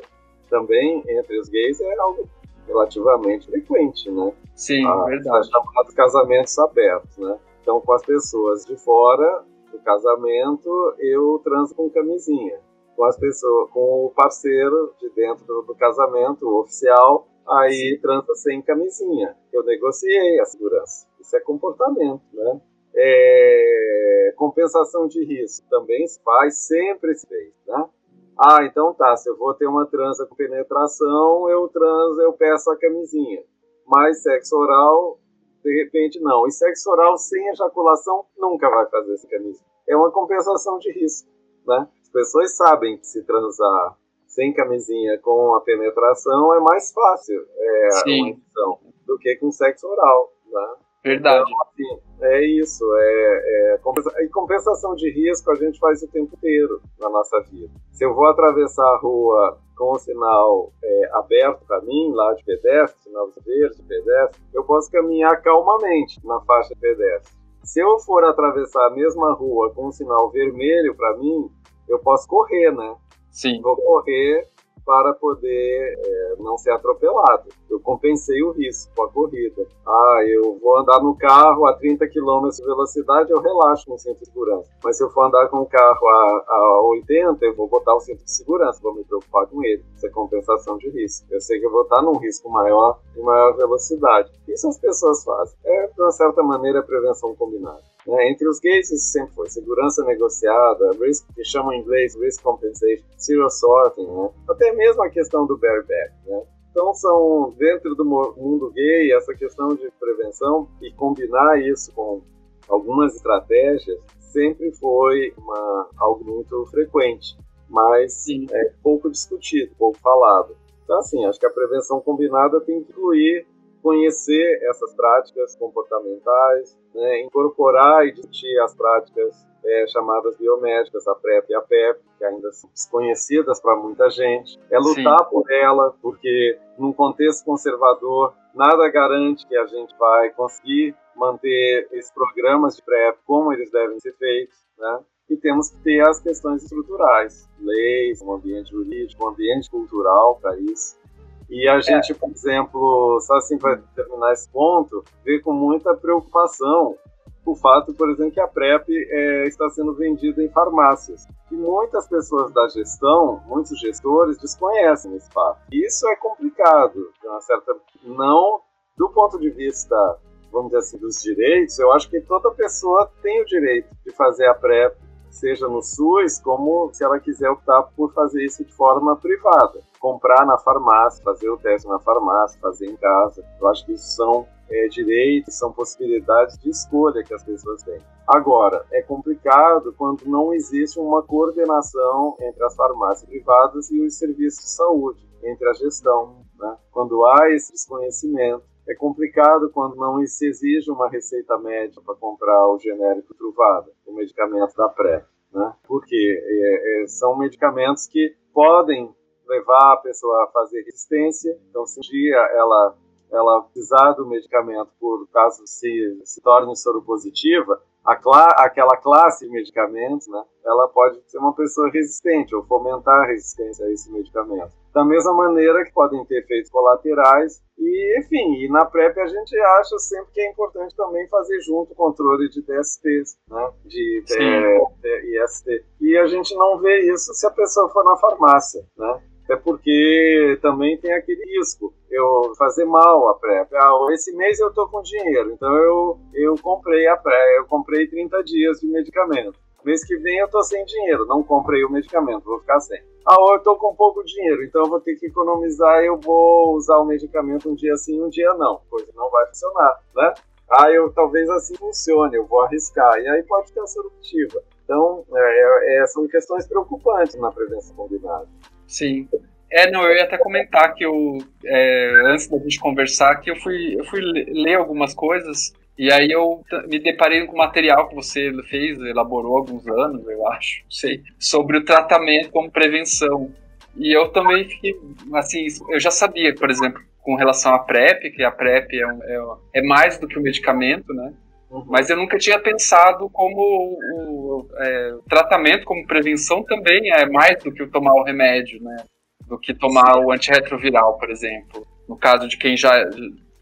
também entre os gays é algo relativamente frequente, né? Sim, a, verdade. Chamados casamentos abertos, né? Então, com as pessoas de fora do casamento, eu transo com camisinha. Com as pessoas, com o parceiro de dentro do, do casamento, o oficial, aí transa sem camisinha. Eu negociei a segurança. Isso é comportamento, né? É... compensação de risco também se faz, sempre se fez, né? Ah, então tá, se eu vou ter uma transa com penetração, eu transo, eu peço a camisinha. Mas sexo oral, de repente não. E sexo oral sem ejaculação nunca vai fazer essa camisinha. É uma compensação de risco, né? As pessoas sabem que se transar sem camisinha com a penetração é mais fácil é, Sim. uma do que com sexo oral, né? Verdade. Então, assim, é isso. É, é compensa... E compensação de risco a gente faz o tempo inteiro na nossa vida. Se eu vou atravessar a rua com o sinal é, aberto para mim, lá de pedestre, sinal verde de pedestre, eu posso caminhar calmamente na faixa de pedestre. Se eu for atravessar a mesma rua com o sinal vermelho para mim, eu posso correr, né? Sim. Vou correr para poder é, não ser atropelado. Eu compensei o risco com a corrida. Ah, eu vou andar no carro a 30 km de velocidade, eu relaxo no cinto de segurança. Mas se eu for andar com o carro a, a 80, eu vou botar o cinto de segurança, vou me preocupar com ele. Isso é compensação de risco. Eu sei que eu vou estar num risco maior e maior velocidade. Isso as pessoas fazem. É, de uma certa maneira, prevenção combinada. Né? Entre os gays, isso sempre foi segurança negociada, risk, que chamam em inglês risk compensation, zero sorting, né? até mesmo a questão do bareback. Né? Então, são dentro do mundo gay, essa questão de prevenção e combinar isso com algumas estratégias sempre foi uma, algo muito frequente, mas Sim. é pouco discutido, pouco falado. Então, assim, acho que a prevenção combinada tem que incluir conhecer essas práticas comportamentais, né, incorporar e discutir as práticas é, chamadas biomédicas, a PrEP e a PEP, que ainda são desconhecidas para muita gente. É lutar Sim. por ela, porque num contexto conservador, nada garante que a gente vai conseguir manter esses programas de PrEP como eles devem ser feitos, né? E temos que ter as questões estruturais, leis, um ambiente jurídico, um ambiente cultural para isso. E a gente, é. por exemplo, só assim para terminar esse ponto, vê com muita preocupação o fato, por exemplo, que a PrEP é, está sendo vendida em farmácias. E muitas pessoas da gestão, muitos gestores, desconhecem esse fato. Isso é complicado, de uma certa. Não do ponto de vista, vamos dizer assim, dos direitos, eu acho que toda pessoa tem o direito de fazer a PrEP, seja no SUS, como se ela quiser optar por fazer isso de forma privada comprar na farmácia, fazer o teste na farmácia, fazer em casa. Eu acho que isso são é, direitos, são possibilidades de escolha que as pessoas têm. Agora, é complicado quando não existe uma coordenação entre as farmácias privadas e os serviços de saúde, entre a gestão. Né? Quando há esse desconhecimento, é complicado quando não se exige uma receita médica para comprar o genérico Truvada, o medicamento da pré. Né? Porque é, é, são medicamentos que podem levar a pessoa a fazer resistência. Então, se um dia ela ela precisar do medicamento por caso se se torne soropositiva, cla aquela classe de medicamentos, né, ela pode ser uma pessoa resistente ou fomentar a resistência a esse medicamento. Da mesma maneira que podem ter efeitos colaterais e, enfim, e na PrEP a gente acha sempre que é importante também fazer junto o controle de TSTs, né, de é, IST. E a gente não vê isso se a pessoa for na farmácia, né, é porque também tem aquele risco eu fazer mal a PrEP. Ah, esse mês eu tô com dinheiro, então eu, eu comprei a PrEP, eu comprei 30 dias de medicamento. Mês que vem eu tô sem dinheiro, não comprei o medicamento, vou ficar sem. Ah, eu tô com pouco dinheiro, então eu vou ter que economizar, eu vou usar o medicamento um dia sim, um dia não. Coisa não vai funcionar, né? Ah, eu talvez assim funcione, eu vou arriscar. E aí pode ter a solutiva. Então, é, é, são questões preocupantes na prevenção combinada. Sim. É, não, eu ia até comentar que eu, é, antes da gente conversar, que eu fui, eu fui ler algumas coisas e aí eu me deparei com material que você fez, elaborou há alguns anos, eu acho, não sei, sobre o tratamento como prevenção. E eu também fiquei, assim, eu já sabia, por exemplo, com relação à PrEP, que a PrEP é, um, é, é mais do que o um medicamento, né? Uhum. Mas eu nunca tinha pensado como o, é, tratamento como prevenção também é mais do que tomar o remédio, né? Do que tomar o antirretroviral, por exemplo. No caso de quem já,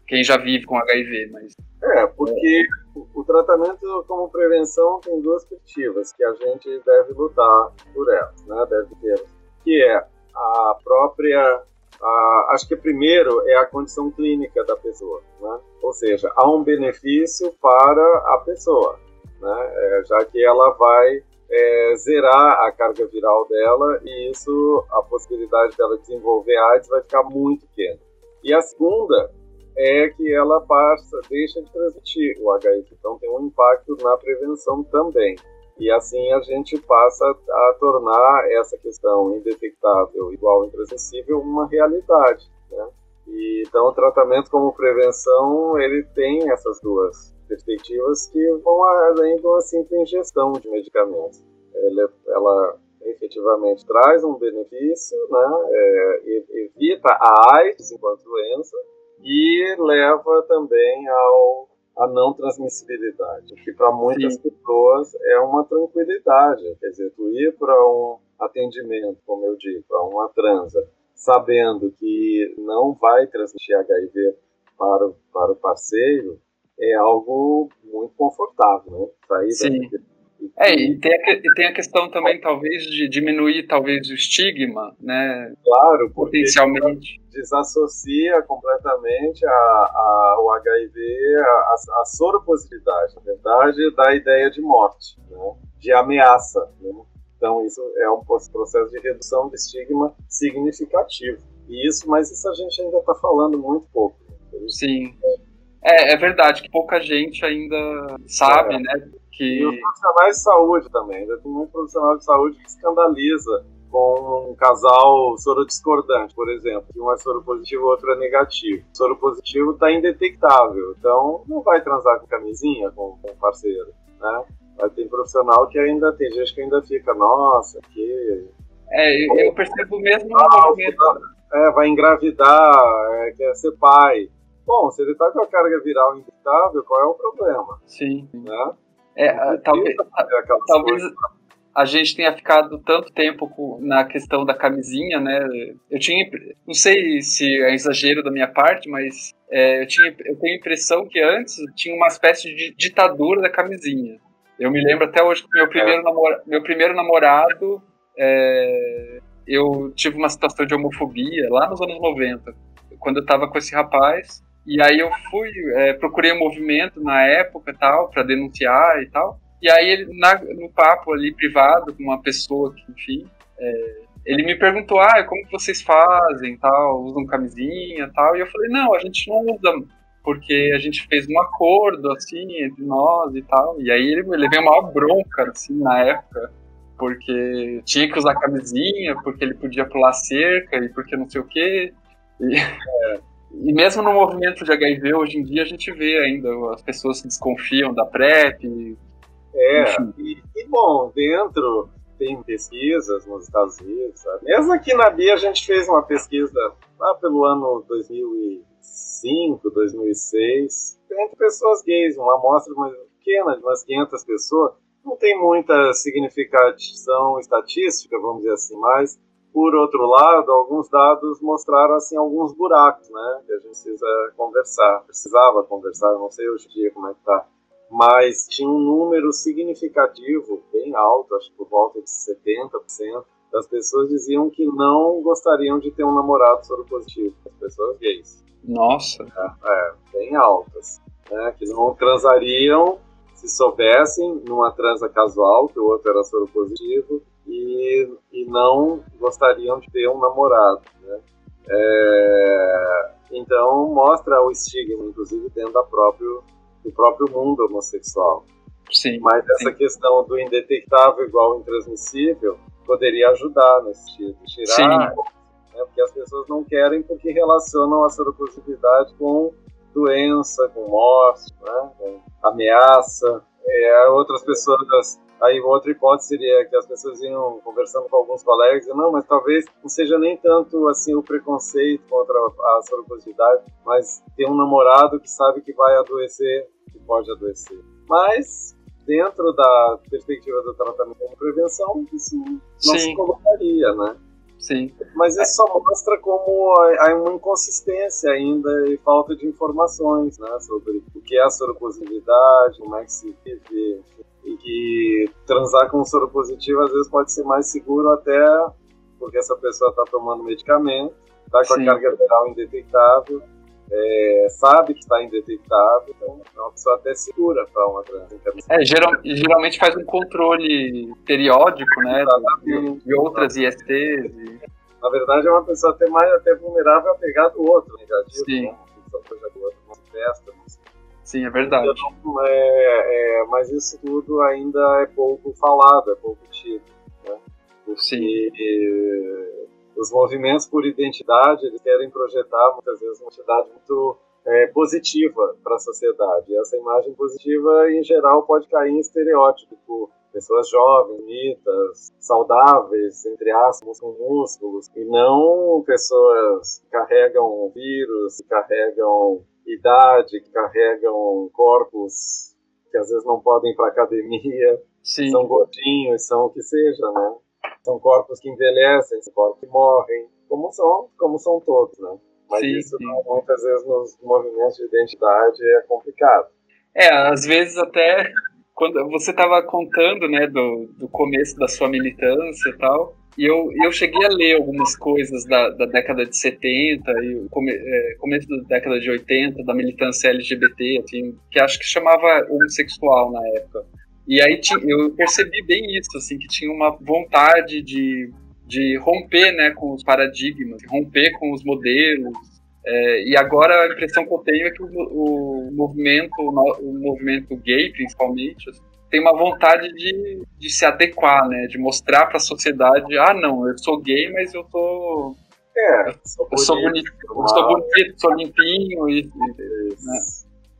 quem já vive com HIV. Mas, é, porque o tratamento como prevenção tem duas perspectivas que a gente deve lutar por elas, né? Deve ter. Que é a própria ah, acho que primeiro é a condição clínica da pessoa, né? ou seja, há um benefício para a pessoa, né? É, já que ela vai é, zerar a carga viral dela e isso, a possibilidade dela desenvolver AIDS vai ficar muito pequena. E a segunda é que ela passa, deixa de transmitir o HIV, então tem um impacto na prevenção também. E assim a gente passa a tornar essa questão indetectável igual intransmissível uma realidade. Né? E, então o tratamento como prevenção ele tem essas duas perspectivas que vão além de uma simples ingestão de medicamentos. Ela, ela efetivamente traz um benefício, né? É, evita a AIDS enquanto doença e leva também ao a não transmissibilidade, que para muitas Sim. pessoas é uma tranquilidade. Quer dizer, tu ir para um atendimento, como eu digo, para uma transa, sabendo que não vai transmitir HIV para, para o parceiro, é algo muito confortável, né? Sair Sim. É, e tem, a, e tem a questão também, talvez, de diminuir talvez o estigma, né? Claro, potencialmente. Desassocia completamente a, a, o HIV, a, a soropositividade, na verdade, da ideia de morte, né? de ameaça. Né? Então, isso é um processo de redução do estigma significativo. E isso, mas isso a gente ainda está falando muito pouco. Né? Sim. É, é verdade que pouca gente ainda sabe, é. né? Que... E os profissionais de saúde também. Ainda tem muito profissional de saúde que escandaliza com um casal soro discordante, por exemplo, que um é soro positivo e o outro é negativo. O soro positivo está indetectável, então não vai transar com camisinha com, com parceiro, né? Mas tem profissional que ainda tem gente que ainda fica, nossa, que. É, eu percebo mesmo no momento. É, vai engravidar, é, quer ser pai. Bom, se ele está com a carga viral indetectável, qual é o problema? Sim. Né? É, talvez, talvez a gente tenha ficado tanto tempo na questão da camisinha, né? Eu tinha, não sei se é exagero da minha parte, mas é, eu, tinha, eu tenho a impressão que antes tinha uma espécie de ditadura da camisinha. Eu me lembro até hoje que meu primeiro, é. namora, meu primeiro namorado, é, eu tive uma situação de homofobia lá nos anos 90, quando eu estava com esse rapaz. E aí eu fui, é, procurei um movimento na época tal, para denunciar e tal. E aí ele, na, no papo ali privado com uma pessoa que, enfim, é, ele me perguntou, ah, como que vocês fazem, tal, usam camisinha, tal. E eu falei, não, a gente não usa, porque a gente fez um acordo, assim, entre nós e tal. E aí ele, ele veio uma bronca, assim, na época, porque tinha que usar camisinha, porque ele podia pular cerca e porque não sei o quê. E, (laughs) é, e mesmo no movimento de HIV, hoje em dia, a gente vê ainda as pessoas que desconfiam da PrEP. É, e, e, bom, dentro tem pesquisas nos Estados Unidos. Sabe? Mesmo aqui na Bia, a gente fez uma pesquisa lá pelo ano 2005, 2006, entre pessoas gays, uma amostra pequena, de umas 500 pessoas, não tem muita significação estatística, vamos dizer assim, mas por outro lado, alguns dados mostraram assim alguns buracos, né, que a gente precisa conversar, precisava conversar, não sei hoje em dia como é que tá, mas tinha um número significativo, bem alto, acho que por volta de 70%, das pessoas diziam que não gostariam de ter um namorado soro positivo, as pessoas gays. Nossa! É, é bem altas, né, que não transariam se soubessem numa transa casual que o outro era soro positivo e, e não gostariam de ter um namorado, né? É, então mostra o estigma, inclusive dentro da próprio, do próprio mundo homossexual. Sim. Mas essa sim. questão do indetectável igual intransmissível poderia ajudar nesse sentido, tirar, né, porque as pessoas não querem porque relacionam a soropositividade com doença, com morte, né, com ameaça. É, outras pessoas Aí outra hipótese seria que as pessoas iam conversando com alguns colegas e não, mas talvez não seja nem tanto assim o preconceito contra a soropositividade, mas ter um namorado que sabe que vai adoecer, que pode adoecer. Mas dentro da perspectiva do tratamento como prevenção, isso não Sim. se colocaria, né? Sim. Mas isso só mostra como há uma inconsistência ainda e falta de informações né, sobre o que é a soropositividade, como é que se vive, e que transar com soro positivo às vezes pode ser mais seguro até porque essa pessoa está tomando medicamento, está com Sim. a carga viral indetectável, é, sabe que está indetectável, então é uma pessoa até segura para uma transa. É, geral, geralmente faz um controle periódico, né, de, de, outras ISTs. E... Na verdade é uma pessoa até mais até vulnerável a pegar do outro negativo, Sim. Né? Coisa do outro, não se festa, não se Sim, é verdade. Então, é, é, mas isso tudo ainda é pouco falado, é pouco tido. Né? Porque Sim. os movimentos por identidade, eles querem projetar muitas vezes uma identidade muito é, positiva para a sociedade. E essa imagem positiva, em geral, pode cair em estereótipo, tipo, pessoas jovens, bonitas, saudáveis, entre aspas, com músculos, e não pessoas que carregam vírus, que carregam idade, que carregam corpos que às vezes não podem ir para academia, Sim. são gordinhos, são o que seja, né? São corpos que envelhecem, são corpos que morrem, como são, como são todos, né? Mas sim, isso sim. muitas vezes nos movimentos de identidade é complicado. É, às vezes até quando você estava contando, né, do, do começo da sua militância e tal, e eu, eu cheguei a ler algumas coisas da, da década de 70 e come, é, começo da década de 80, da militância LGBT, assim, que acho que chamava homossexual na época. E aí eu percebi bem isso, assim, que tinha uma vontade de, de romper né, com os paradigmas, romper com os modelos. É, e agora a impressão que eu tenho é que o, o movimento, o movimento gay, principalmente, assim, tem uma vontade de, de se adequar, né? De mostrar para a sociedade, ah, não, eu sou gay, mas eu tô é, sou eu sou bonito, eu sou bonito, sou limpinho e, né?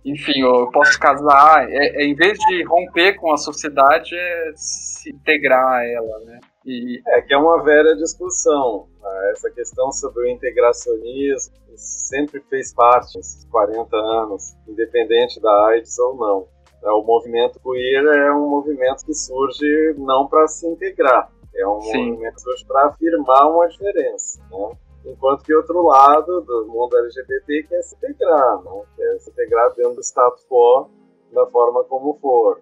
enfim, eu posso casar. É, é, em vez de romper com a sociedade, é se integrar a ela, né? E... É que é uma velha discussão. Né? Essa questão sobre o integracionismo sempre fez parte nesses 40 anos, independente da AIDS ou não. É, o movimento queer é um movimento que surge não para se integrar, é um Sim. movimento que surge para afirmar uma diferença. Né? Enquanto que outro lado do mundo LGBT quer se integrar, né? quer se integrar dentro do status quo da forma como for.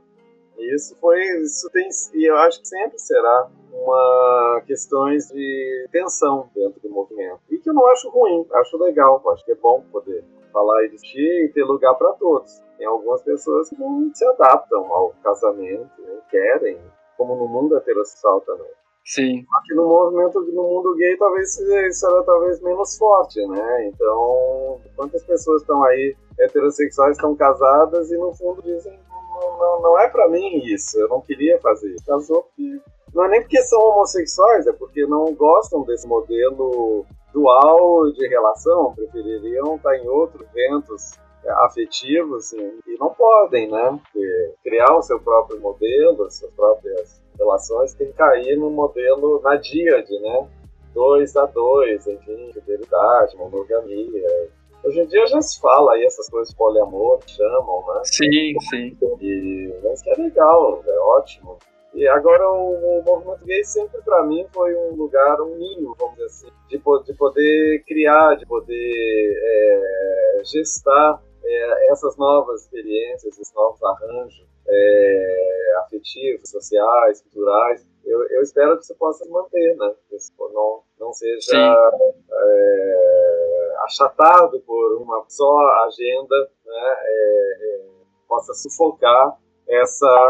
Isso foi, isso tem, e eu acho que sempre será uma questões de tensão dentro do movimento. E que eu não acho ruim, acho legal, acho que é bom poder falar e discutir e ter lugar para todos. Tem algumas pessoas que não se adaptam ao casamento, nem querem, como no mundo heterossexual também. Sim. Aqui no movimento, no mundo gay, talvez isso era talvez menos forte, né? Então, quantas pessoas estão aí heterossexuais estão casadas e no fundo dizem não, não, não é para mim isso, eu não queria fazer isso. Casou porque não é nem porque são homossexuais, é porque não gostam desse modelo dual de relação, prefeririam estar em outros eventos afetivos assim, e não podem, né? Porque criar o seu próprio modelo, as suas próprias relações, tem que cair no modelo na díade, né? Dois a dois, enfim, fidelidade, monogamia. Hoje em dia já se fala aí essas coisas de poliamor, chamam, né? Sim, sim. E, mas que é legal, é ótimo. E agora o, o movimento gay sempre para mim foi um lugar, um ninho, vamos dizer assim, de, de poder criar, de poder é, gestar é, essas novas experiências, esses novos arranjos é, afetivos, sociais, culturais. Eu, eu, espero que isso possa se manter, né? Que isso não, não seja é, achatado por uma só agenda, né? É, é, possa sufocar essa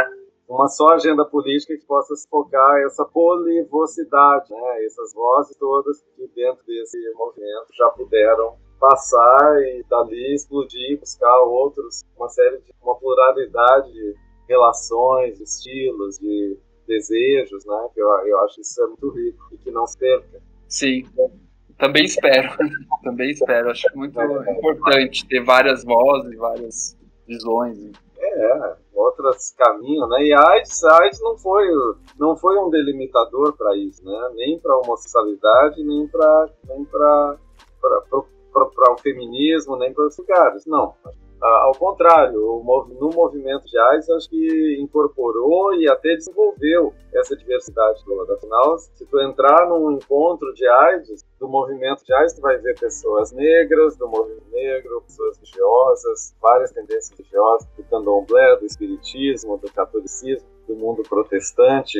uma só agenda política que possa focar essa polivocidade, né? essas vozes todas que dentro desse movimento já puderam passar e dali explodir, buscar outros, uma série de uma pluralidade de relações, de estilos, de desejos, né? Que eu, eu acho isso é muito rico e que não se perca. Sim, também espero, (laughs) também espero. Acho muito é, importante ter várias vozes, várias visões. É, outros caminhos, né? E a AIDS, a AIDS não foi, não foi um delimitador para isso, né? Nem para homossexualidade, nem para nem para o feminismo, nem para os lugares. Não. Ah, ao contrário, no movimento de AIDS, acho que incorporou e até desenvolveu essa diversidade toda. Afinal, se tu entrar num encontro de AIDS, do movimento de AIDS, tu vai ver pessoas negras, do movimento negro, pessoas religiosas, várias tendências religiosas, do candomblé, do espiritismo, do catolicismo, do mundo protestante,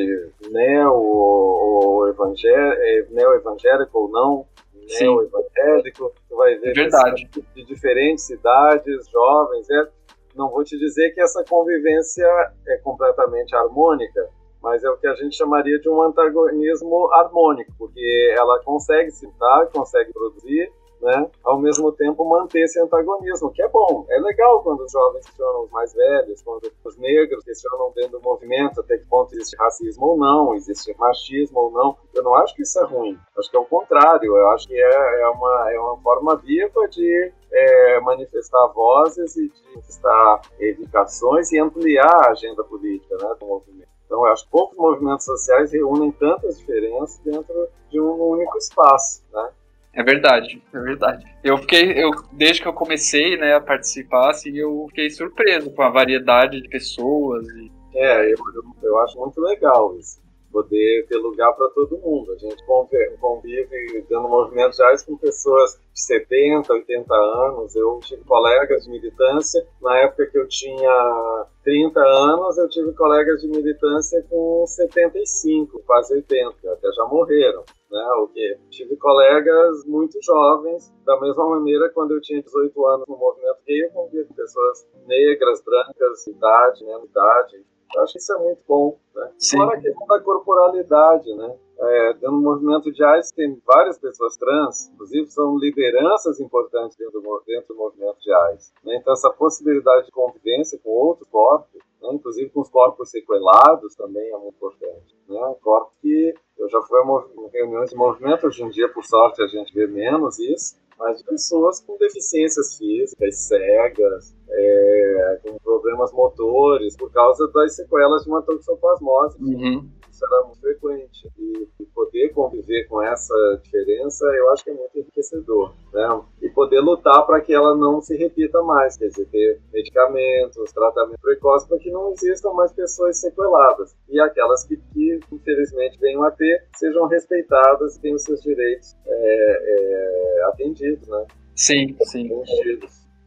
neo ou evangélico, neo-evangélico ou não, neo-evangélico, tu vai ver Verdade. de diferentes cidades, jovens, é, não vou te dizer que essa convivência é completamente harmônica, mas é o que a gente chamaria de um antagonismo harmônico, porque ela consegue citar, consegue produzir, né, ao mesmo tempo manter esse antagonismo, que é bom. É legal quando os jovens questionam os mais velhos, quando os negros questionam dentro do movimento até que ponto existe racismo ou não, existe machismo ou não. Eu não acho que isso é ruim. Acho que é o contrário. Eu acho que é, é, uma, é uma forma viva de é, manifestar vozes e de manifestar reivindicações e ampliar a agenda política né, do movimento. Então, eu acho que poucos movimentos sociais reúnem tantas diferenças dentro de um único espaço, né? É verdade, é verdade. Eu fiquei, eu, desde que eu comecei né, a participar, assim, eu fiquei surpreso com a variedade de pessoas. E... É, eu, eu acho muito legal isso poder ter lugar para todo mundo. A gente convive, convive dando movimentos já com pessoas de 70, 80 anos. Eu tive colegas de militância, na época que eu tinha 30 anos, eu tive colegas de militância com 75, quase 80, que até já morreram. Né, o que tive colegas muito jovens, da mesma maneira quando eu tinha 18 anos no movimento gay, eu convivi com pessoas negras, brancas, idade, né, idade, eu acho que isso é muito bom. Né? Fora a questão da corporalidade, né? É, dentro do movimento de AIDS tem várias pessoas trans, inclusive são lideranças importantes dentro do, dentro do movimento de. Né? Então essa possibilidade de convivência com outros corpos, né? inclusive com os corpos sequelados também é muito importante. Né? Corpos que eu já fui em reuniões de movimento, hoje em dia por sorte a gente vê menos isso, mas de pessoas com deficiências físicas, cegas, é, com problemas motores, por causa das sequelas de uma toxoplasmose. Uhum. Isso era muito frequente. E, e, poder conviver com essa diferença, eu acho que é muito enriquecedor. Né? E poder lutar para que ela não se repita mais, quer dizer, ter medicamentos, tratamento precoce para que não existam mais pessoas sequeladas. E aquelas que, que infelizmente venham a ter, sejam respeitadas e tenham seus direitos é, é, atendidos. Né? Sim, sim.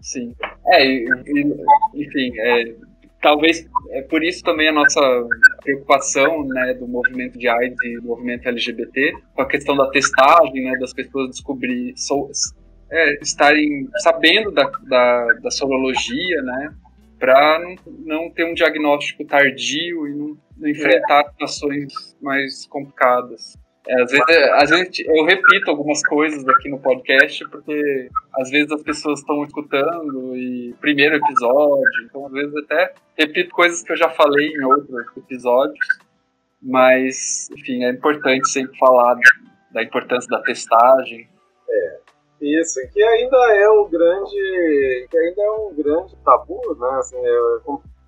Sim. É, enfim, é, talvez é por isso também a nossa preocupação né, do movimento de AIDS e do movimento LGBT, com a questão da testagem, né, das pessoas descobrir, so, é, estarem sabendo da, da, da sorologia, né, para não, não ter um diagnóstico tardio e não, não enfrentar situações mais complicadas. É, às, vezes, às vezes eu repito algumas coisas aqui no podcast, porque às vezes as pessoas estão escutando e primeiro episódio, então às vezes até repito coisas que eu já falei em outros episódios, mas enfim, é importante sempre falar da importância da testagem. É, isso, que ainda é o grande, que ainda é um grande tabu, né? Assim, é,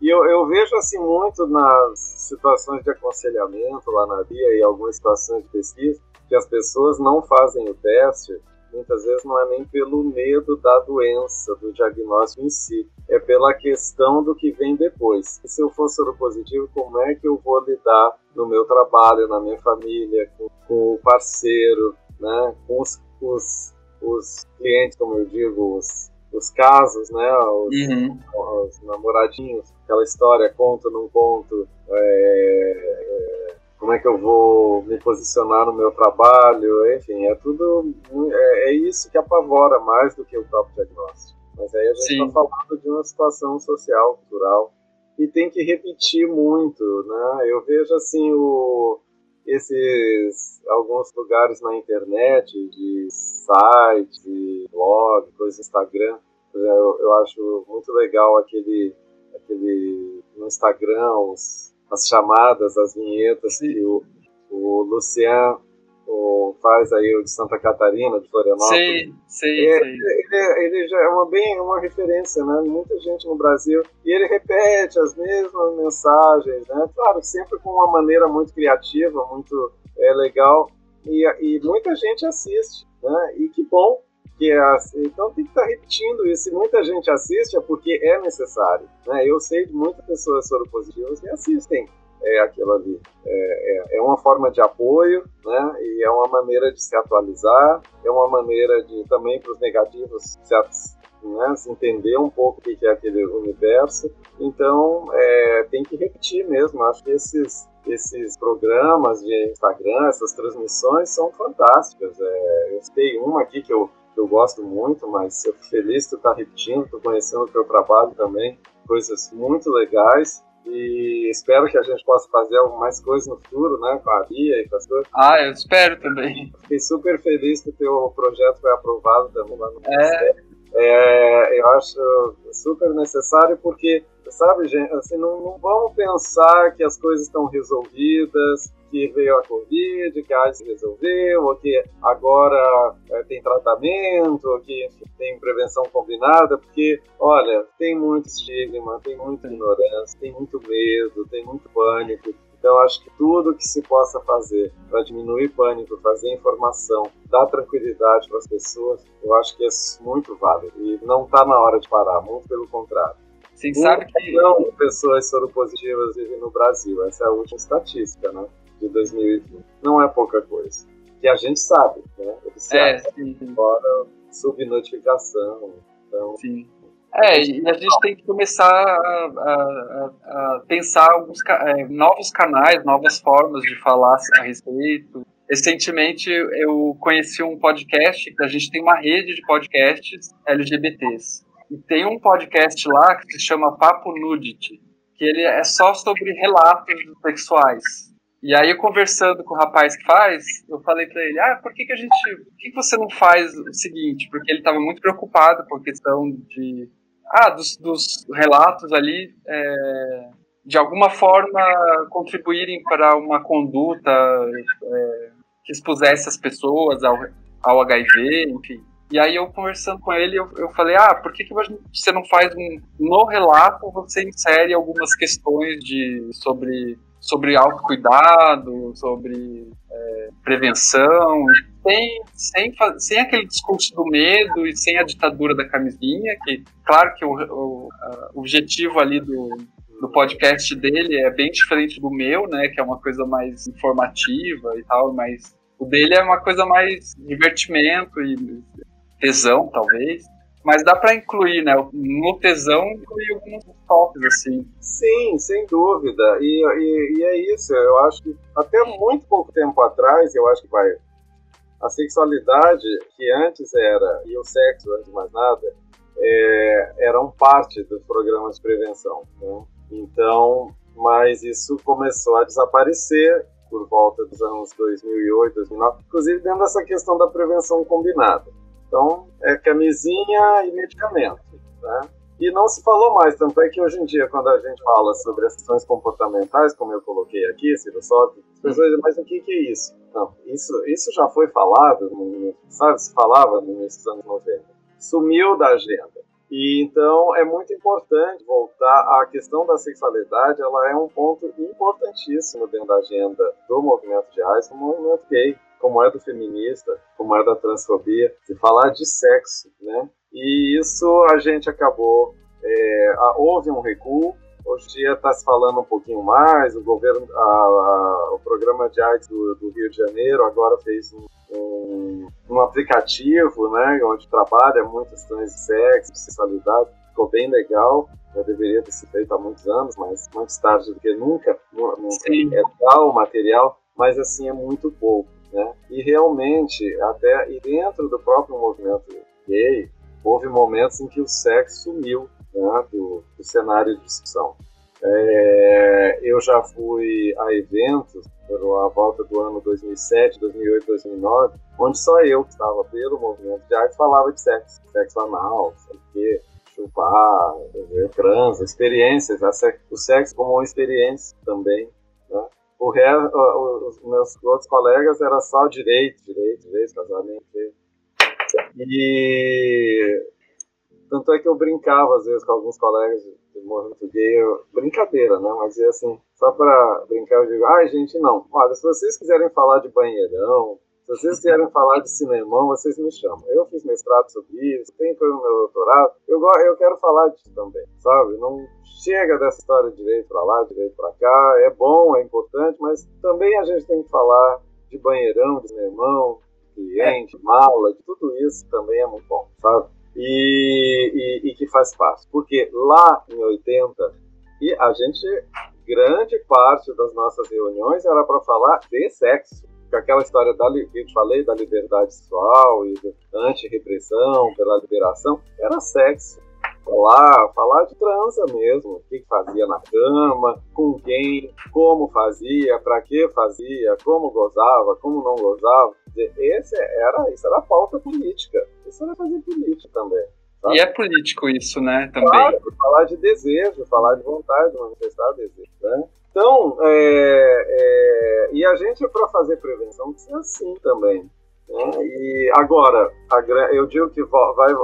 e eu, eu, vejo assim muito nas situações de aconselhamento lá na via e algumas situações de pesquisa que as pessoas não fazem o teste muitas vezes não é nem pelo medo da doença, do diagnóstico em si, é pela questão do que vem depois. E se eu for soropositivo, como é que eu vou lidar no meu trabalho, na minha família, com, com o parceiro, né, com os, os, os, clientes, como eu digo, os, os casos, né, os, uhum. os namoradinhos, aquela história, conto, não conto, é, é, como é que eu vou me posicionar no meu trabalho, enfim, é tudo, é, é isso que apavora mais do que o próprio diagnóstico. Mas aí a gente está falando de uma situação social, cultural, e tem que repetir muito, né? Eu vejo assim o, esses alguns lugares na internet, de sites, de blog, coisas Instagram. Eu, eu acho muito legal aquele, aquele no Instagram, os, as chamadas, as vinhetas Sim. que o, o Lucian o, faz aí o de Santa Catarina, de Florianópolis. Sei, sei, é, sei. Ele, ele, já é uma, bem uma referência, né? Muita gente no Brasil. E ele repete as mesmas mensagens, né? Claro, sempre com uma maneira muito criativa, muito é, legal. E, e muita gente assiste, né? E que bom que é. Então tem que estar repetindo isso. Se muita gente assiste é porque é necessário. Né? Eu sei de muitas pessoas soropositivas que assistem é aquilo ali. É, é, é, uma forma de apoio, né? E é uma maneira de se atualizar, é uma maneira de também para os negativos se, né, entender um pouco o que é aquele universo. Então, é, tem que repetir mesmo. Acho que esses esses programas de Instagram, essas transmissões são fantásticas. É, eu citei uma aqui que eu, que eu gosto muito, mas eu fico feliz de estar repetindo, estou conhecendo o teu trabalho também, coisas muito legais e espero que a gente possa fazer mais coisas no futuro, né, com a Bia e com as coisas. Ah, eu espero também. Fiquei super feliz que o teu projeto foi aprovado também lá no é. é. eu acho super necessário porque, sabe, gente, assim, não, não vamos pensar que as coisas estão resolvidas, que veio a Covid, que a AIDS resolveu, ou que agora é, tem tratamento, ou que tem prevenção combinada, porque, olha, tem muito estigma, tem muita ignorância, tem muito medo, tem muito pânico. Então, acho que tudo que se possa fazer para diminuir pânico, fazer informação, dar tranquilidade para as pessoas, eu acho que é muito válido. E não está na hora de parar, muito pelo contrário. Sim, sabe que. Não pessoas soropositivas vivem no Brasil, essa é a última estatística, né? de 2020. Não é pouca coisa. Que a gente sabe, né? Eles é, sim. Fora subnotificação. Então, sim. É, e a gente tem que começar a, a, a pensar alguns é, novos canais, novas formas de falar a respeito. Recentemente eu conheci um podcast, a gente tem uma rede de podcasts LGBTs. E tem um podcast lá que se chama Papo Nudity, que ele é só sobre relatos sexuais. E aí, conversando com o rapaz que faz, eu falei para ele: ah, por que, que a gente. Por que, que você não faz o seguinte? Porque ele estava muito preocupado com a questão de. Ah, dos, dos relatos ali, é, de alguma forma contribuírem para uma conduta é, que expusesse as pessoas ao, ao HIV, enfim. E aí eu conversando com ele, eu, eu falei, ah, por que, que você não faz um. No relato você insere algumas questões de sobre sobre autocuidado, sobre é, prevenção, sem, sem, sem aquele discurso do medo e sem a ditadura da camisinha, que, claro que o, o, o objetivo ali do, do podcast dele é bem diferente do meu, né, que é uma coisa mais informativa e tal, mas o dele é uma coisa mais divertimento e tesão, talvez. Mas dá para incluir, né? No tesão, incluir alguns toques, assim. Sim, sem dúvida. E, e, e, é isso. Eu acho que até muito pouco tempo atrás, eu acho que vai. A sexualidade, que antes era, e o sexo, antes de mais nada, é, eram parte dos programas de prevenção. Né? Então, mas isso começou a desaparecer por volta dos anos 2008, 2009, inclusive dentro dessa questão da prevenção combinada. Então, é camisinha e medicamento. Né? E não se falou mais, tanto é que hoje em dia, quando a gente fala sobre as questões comportamentais, como eu coloquei aqui, Sirosop, as pessoas dizem, mas o que, que é isso? Não, isso, isso já foi falado, sabe, se falava no início dos anos 90. Sumiu da agenda. E então é muito importante voltar à questão da sexualidade, ela é um ponto importantíssimo dentro da agenda do movimento de AIDS, do movimento gay, como é do feminista, como é da transfobia, de falar de sexo, né? E isso a gente acabou, é, houve um recuo, Hoje em dia está se falando um pouquinho mais, o governo, a, a, o programa de AIDS do, do, Rio de Janeiro agora fez um, um, um, aplicativo, né, onde trabalha muitas questões de sexo, de sexualidade, ficou bem legal, já deveria ter sido feito há muitos anos, mas mais tarde do que nunca, nunca é legal o material, mas assim é muito pouco, né, e realmente, até e dentro do próprio movimento gay, houve momentos em que o sexo sumiu, né, do, do, cenário de discussão. É, eu já fui a eventos a volta do ano 2007, 2008, 2009, onde só eu que estava pelo movimento de arte falava de sexo, sexo anal, sei o quê, chupar, trans, experiências, o sexo como uma experiência também. O resto, os meus outros colegas era só direito, direito, direito, casamento. E tanto é que eu brincava, às vezes, com alguns colegas de movimento gay, eu, brincadeira, né? Mas assim, só para brincar, eu digo, ai, gente, não. Olha, se vocês quiserem falar de banheirão, se vocês quiserem falar de cinemão, vocês me chamam. Eu fiz mestrado sobre isso, tenho no meu doutorado, eu, eu quero falar disso também, sabe? Não chega dessa história direito para lá, direito para cá, é bom, é importante, mas também a gente tem que falar de banheirão, de cinemão, de cliente, mala, de tudo isso também é muito bom, sabe? e, e, e que faz parte. Porque lá em 80, e a gente, grande parte das nossas reuniões era para falar de sexo. Aquela história da, que eu falei da liberdade sexual e da anti-repressão pela liberação, era sexo falar, falar de transa mesmo, o que fazia na cama, com quem, como fazia, para que fazia, como gozava, como não gozava. Esse era, isso era a pauta política. Isso era fazer política também. Sabe? E é político isso, né, também. Claro, falar de desejo, falar de vontade, manifestar desejo, né? Então, é, é, e a gente, para fazer prevenção, precisa assim também. Né? E agora, a, eu digo que vai,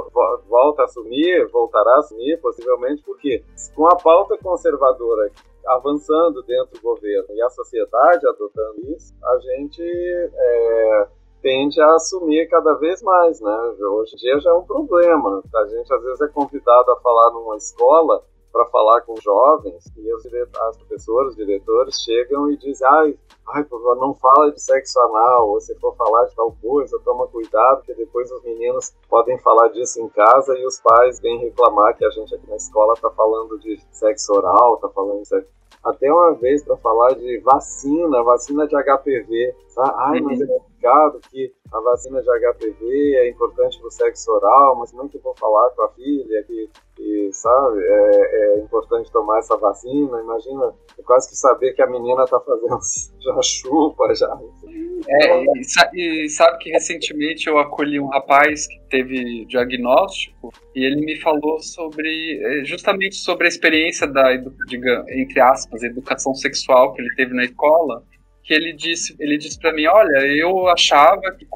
volta a assumir, voltará a assumir, possivelmente, porque com a pauta conservadora avançando dentro do governo e a sociedade adotando isso, a gente é, tende a assumir cada vez mais, né? Hoje em dia já é um problema. A gente às vezes é convidado a falar numa escola para falar com jovens e os as professoras, os diretores chegam e dizem, ai, ai, por favor, não fala de sexo anal, ou se for falar de tal coisa, toma cuidado, que depois os meninos podem falar disso em casa e os pais vêm reclamar que a gente aqui na escola está falando de sexo oral, está falando de sexo até uma vez para falar de vacina, vacina de HPV. Sabe? Ai, mas é que a vacina de HPV é importante para o sexo oral, mas eu vou falar com a filha que, que sabe, é, é, importante tomar essa vacina? Imagina, é quase que saber que a menina está fazendo, (laughs) já chupa, já. É, e, sabe que recentemente eu acolhi um rapaz que teve diagnóstico e ele me falou sobre, é, justamente sobre a experiência da, diga, entre aspas, educação sexual que ele teve na escola que ele disse, ele disse para mim, olha, eu achava que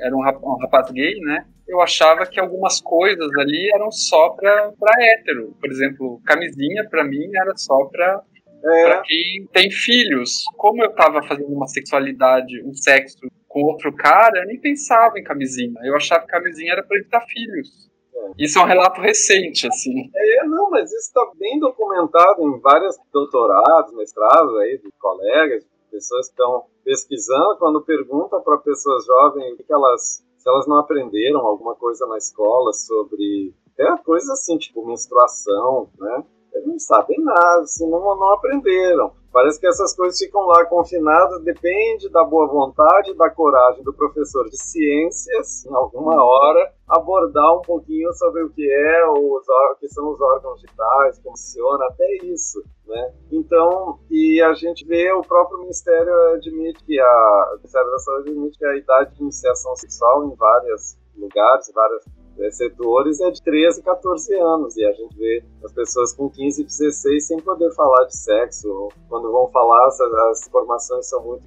era um rapaz, gay, né? Eu achava que algumas coisas ali eram só para hétero. Por exemplo, camisinha para mim era só para é. para quem tem filhos. Como eu estava fazendo uma sexualidade, um sexo com outro cara, eu nem pensava em camisinha. Eu achava que camisinha era para evitar filhos. É. Isso é um relato recente, assim. É, não, mas isso está bem documentado em vários doutorados, mestrados aí de colegas, pessoas que estão pesquisando, quando pergunta para pessoas jovens que elas, se elas não aprenderam alguma coisa na escola sobre até coisas assim, tipo menstruação, né? Eles não sabem nada, assim, não, não aprenderam. Parece que essas coisas ficam lá confinadas, depende da boa vontade, da coragem do professor de ciências, em alguma hora, abordar um pouquinho sobre o que é os o que são os órgãos digitais, como funciona, até isso, né? Então, e a gente vê o próprio Ministério admite que a o Ministério da Saúde admite que a idade de iniciação sexual em vários lugares, várias setores é de 13, 14 anos, e a gente vê as pessoas com 15, 16 sem poder falar de sexo. Quando vão falar, as, as informações são muito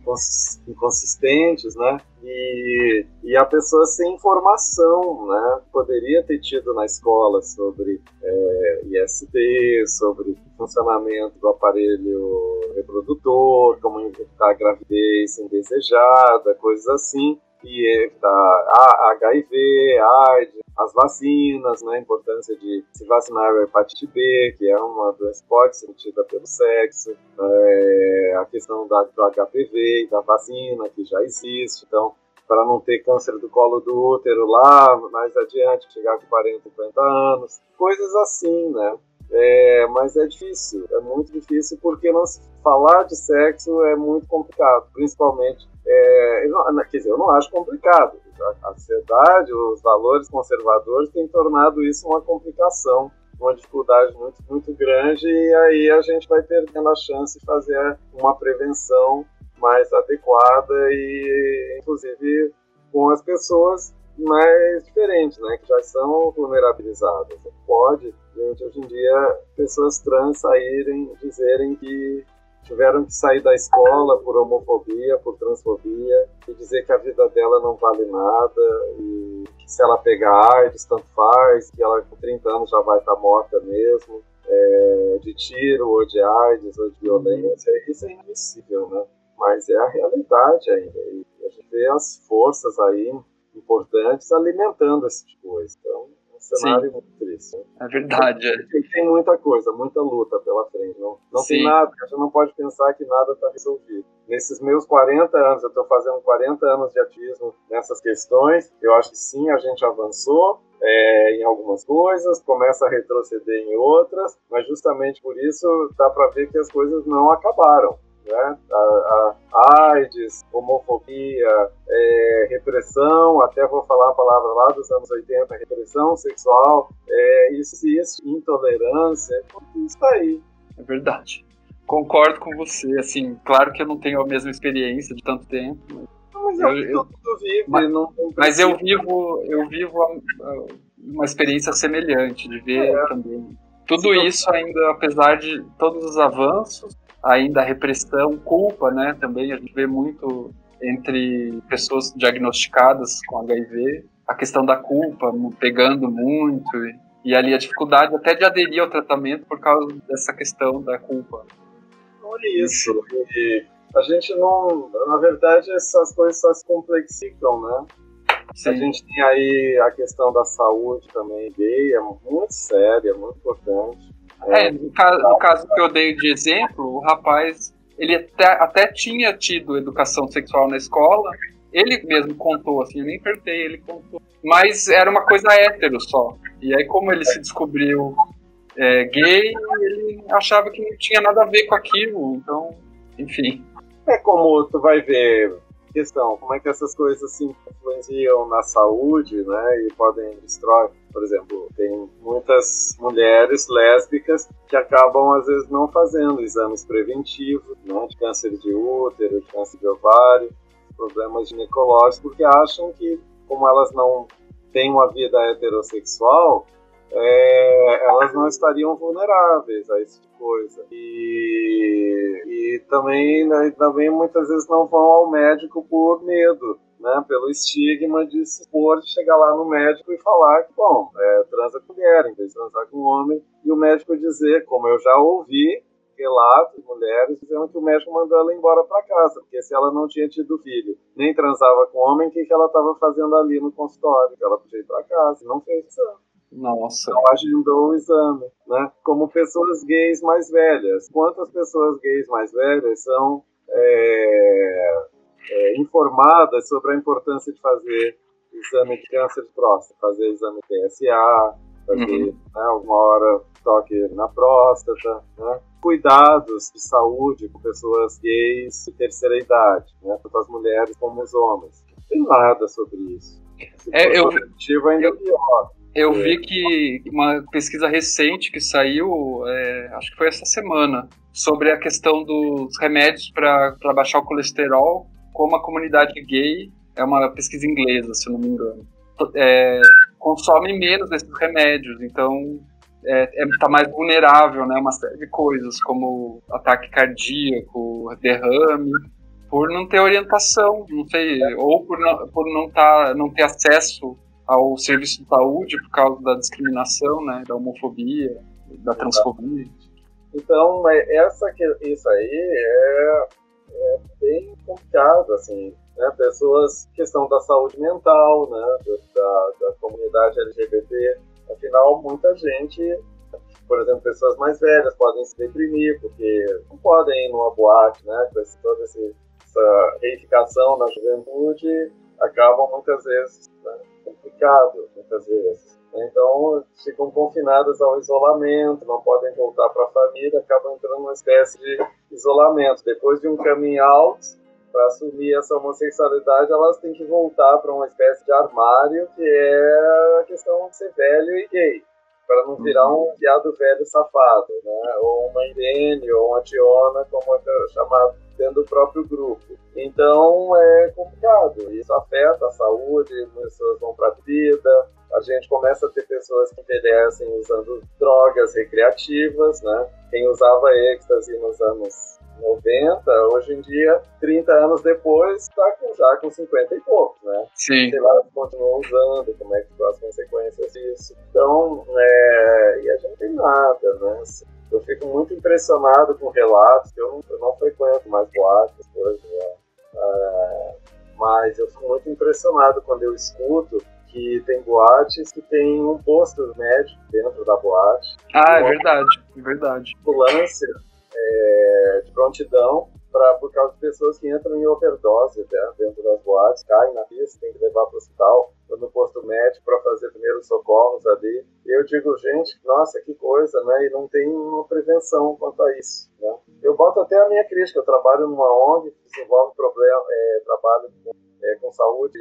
inconsistentes, né? E, e a pessoa sem informação, né? Poderia ter tido na escola sobre é, IST, sobre funcionamento do aparelho reprodutor, como evitar gravidez indesejada, coisas assim e evitar HIV, AIDS, as vacinas, né, a importância de se vacinar a hepatite B, que é uma doença que pode ser sentida pelo sexo, é, a questão da, do HPV e da vacina, que já existe, então, para não ter câncer do colo do útero lá, mais adiante, chegar com 40, 50 anos, coisas assim, né, é, mas é difícil, é muito difícil porque não falar de sexo é muito complicado, principalmente, é, quer dizer, eu não acho complicado, a sociedade, os valores conservadores têm tornado isso uma complicação, uma dificuldade muito, muito grande, e aí a gente vai perdendo a chance de fazer uma prevenção mais adequada e, inclusive, com as pessoas mais diferentes, né, que já são vulnerabilizadas. Pode, gente, hoje em dia, pessoas trans saírem, dizerem que tiveram que sair da escola por homofobia, por transfobia, e dizer que a vida dela não vale nada, e que se ela pegar AIDS, tanto faz, que ela com 30 anos já vai estar morta mesmo, é, de tiro, ou de AIDS, ou de violência, isso é inadmissível, né? Mas é a realidade ainda, e a gente vê as forças aí importantes alimentando esse tipo de coisa. Então, cenário Sim. muito triste. Né? É verdade. É. Tem muita coisa, muita luta pela frente. Não, não tem nada, a gente não pode pensar que nada está resolvido. Nesses meus 40 anos, eu estou fazendo 40 anos de ativismo nessas questões, eu acho que sim, a gente avançou, é, em algumas coisas, começa a retroceder em outras, mas justamente por isso dá para ver que as coisas não acabaram né? A, a, AIDS, homofobia, é, repressão, até vou falar a palavra lá dos anos 80, repressão sexual, é, isso existe, intolerância, tudo isso tá aí. É verdade. Concordo com você, assim, claro que eu não tenho a mesma experiência de tanto tempo, mas, eu, eu, eu vivo, mas, mas eu vivo, eu vivo uma experiência semelhante de ver é. também. Tudo isso ainda, apesar de todos os avanços, ainda a repressão, culpa, né? Também a gente vê muito entre pessoas diagnosticadas com HIV, a questão da culpa pegando muito e, e ali a dificuldade até de aderir ao tratamento por causa dessa questão da culpa. Olha isso. E a gente não, na verdade, essas coisas só se complexicam, né? Sim. A gente tem aí a questão da saúde também gay, é muito séria, muito importante. É, no caso, no caso que eu dei de exemplo, o rapaz, ele até, até tinha tido educação sexual na escola, ele mesmo contou, assim, eu nem perguntei, ele contou. Mas era uma coisa hétero só. E aí, como ele se descobriu é, gay, ele achava que não tinha nada a ver com aquilo, então, enfim. É como tu vai ver questão, como é que essas coisas se influenciam na saúde, né, e podem destruir. Por exemplo, tem muitas mulheres lésbicas que acabam, às vezes, não fazendo exames preventivos, né, de câncer de útero, de câncer de ovário, problemas ginecológicos, porque acham que, como elas não têm uma vida heterossexual, é, elas não estariam vulneráveis a esse tipo de coisa. E, e também, né, também muitas vezes não vão ao médico por medo. Né, pelo estigma de se expor, de chegar lá no médico e falar que, bom, é, transa com mulher em vez de transar com homem, e o médico dizer, como eu já ouvi, relatos de mulheres dizendo que o médico mandou ela embora para casa, porque se ela não tinha tido filho, nem transava com homem, o que, que ela estava fazendo ali no consultório? Que ela podia ir para casa, não fez isso. Nossa. Não agendou o exame, né? Como pessoas gays mais velhas. Quantas pessoas gays mais velhas são é, é, informadas sobre a importância de fazer exame de câncer de próstata, fazer exame PSA, fazer uhum. né, alguma hora toque na próstata, né? cuidados de saúde com pessoas gays de terceira idade, né? tanto as mulheres como os homens. Não tem nada sobre isso. Se é, eu, ainda eu, pior. Eu vi é. que uma pesquisa recente que saiu, é, acho que foi essa semana, sobre a questão dos remédios para baixar o colesterol, como a comunidade gay, é uma pesquisa inglesa, se não me engano, é, consome menos desses remédios, então é, é, tá mais vulnerável, né? Uma série de coisas, como ataque cardíaco, derrame, por não ter orientação, não sei, ou por não, por não, tá, não ter acesso ao serviço de saúde por causa da discriminação, né? Da homofobia, da transfobia. Então, é, essa, isso aí é, é bem complicado, assim, né? Pessoas, questão da saúde mental, né? Da, da comunidade LGBT, afinal, muita gente por exemplo, pessoas mais velhas podem se deprimir porque não podem ir numa boate, né? Com esse, toda essa reificação na juventude, acabam muitas vezes né, complicado, muitas vezes. Então, ficam confinadas ao isolamento, não podem voltar para a família, acabam entrando numa espécie de isolamento. Depois de um coming out, para assumir essa homossexualidade, elas têm que voltar para uma espécie de armário, que é a questão de ser velho e gay, para não virar um viado velho safado, né? ou uma Irene, ou uma Tiona, como é chamado dentro do próprio grupo. Então é complicado, isso afeta a saúde, pessoas vão para a vida, a gente começa a ter pessoas que envelhecem usando drogas recreativas, né? Quem usava êxtase nos anos 90, hoje em dia, 30 anos depois, está com, já com 50 e poucos, né? Sim. Sei lá, continua usando, como é que são as consequências disso. Então, é, e a gente tem nada, né? Eu fico muito impressionado com relatos, eu não, eu não frequento mais boates, coisas, né? é, mas eu fico muito impressionado quando eu escuto que tem boates que tem um posto médico dentro da boate. Ah, é verdade, é verdade. Ambulância é, de prontidão pra, por causa de pessoas que entram em overdose né, dentro das boates, caem na pista, tem que levar para o hospital, ou no posto médico para fazer primeiros socorros ali. E eu digo, gente, nossa, que coisa, né? E não tem uma prevenção quanto a isso, né? Eu boto até a minha crítica, eu trabalho numa ONG que desenvolve problema, é, trabalho com, é, com saúde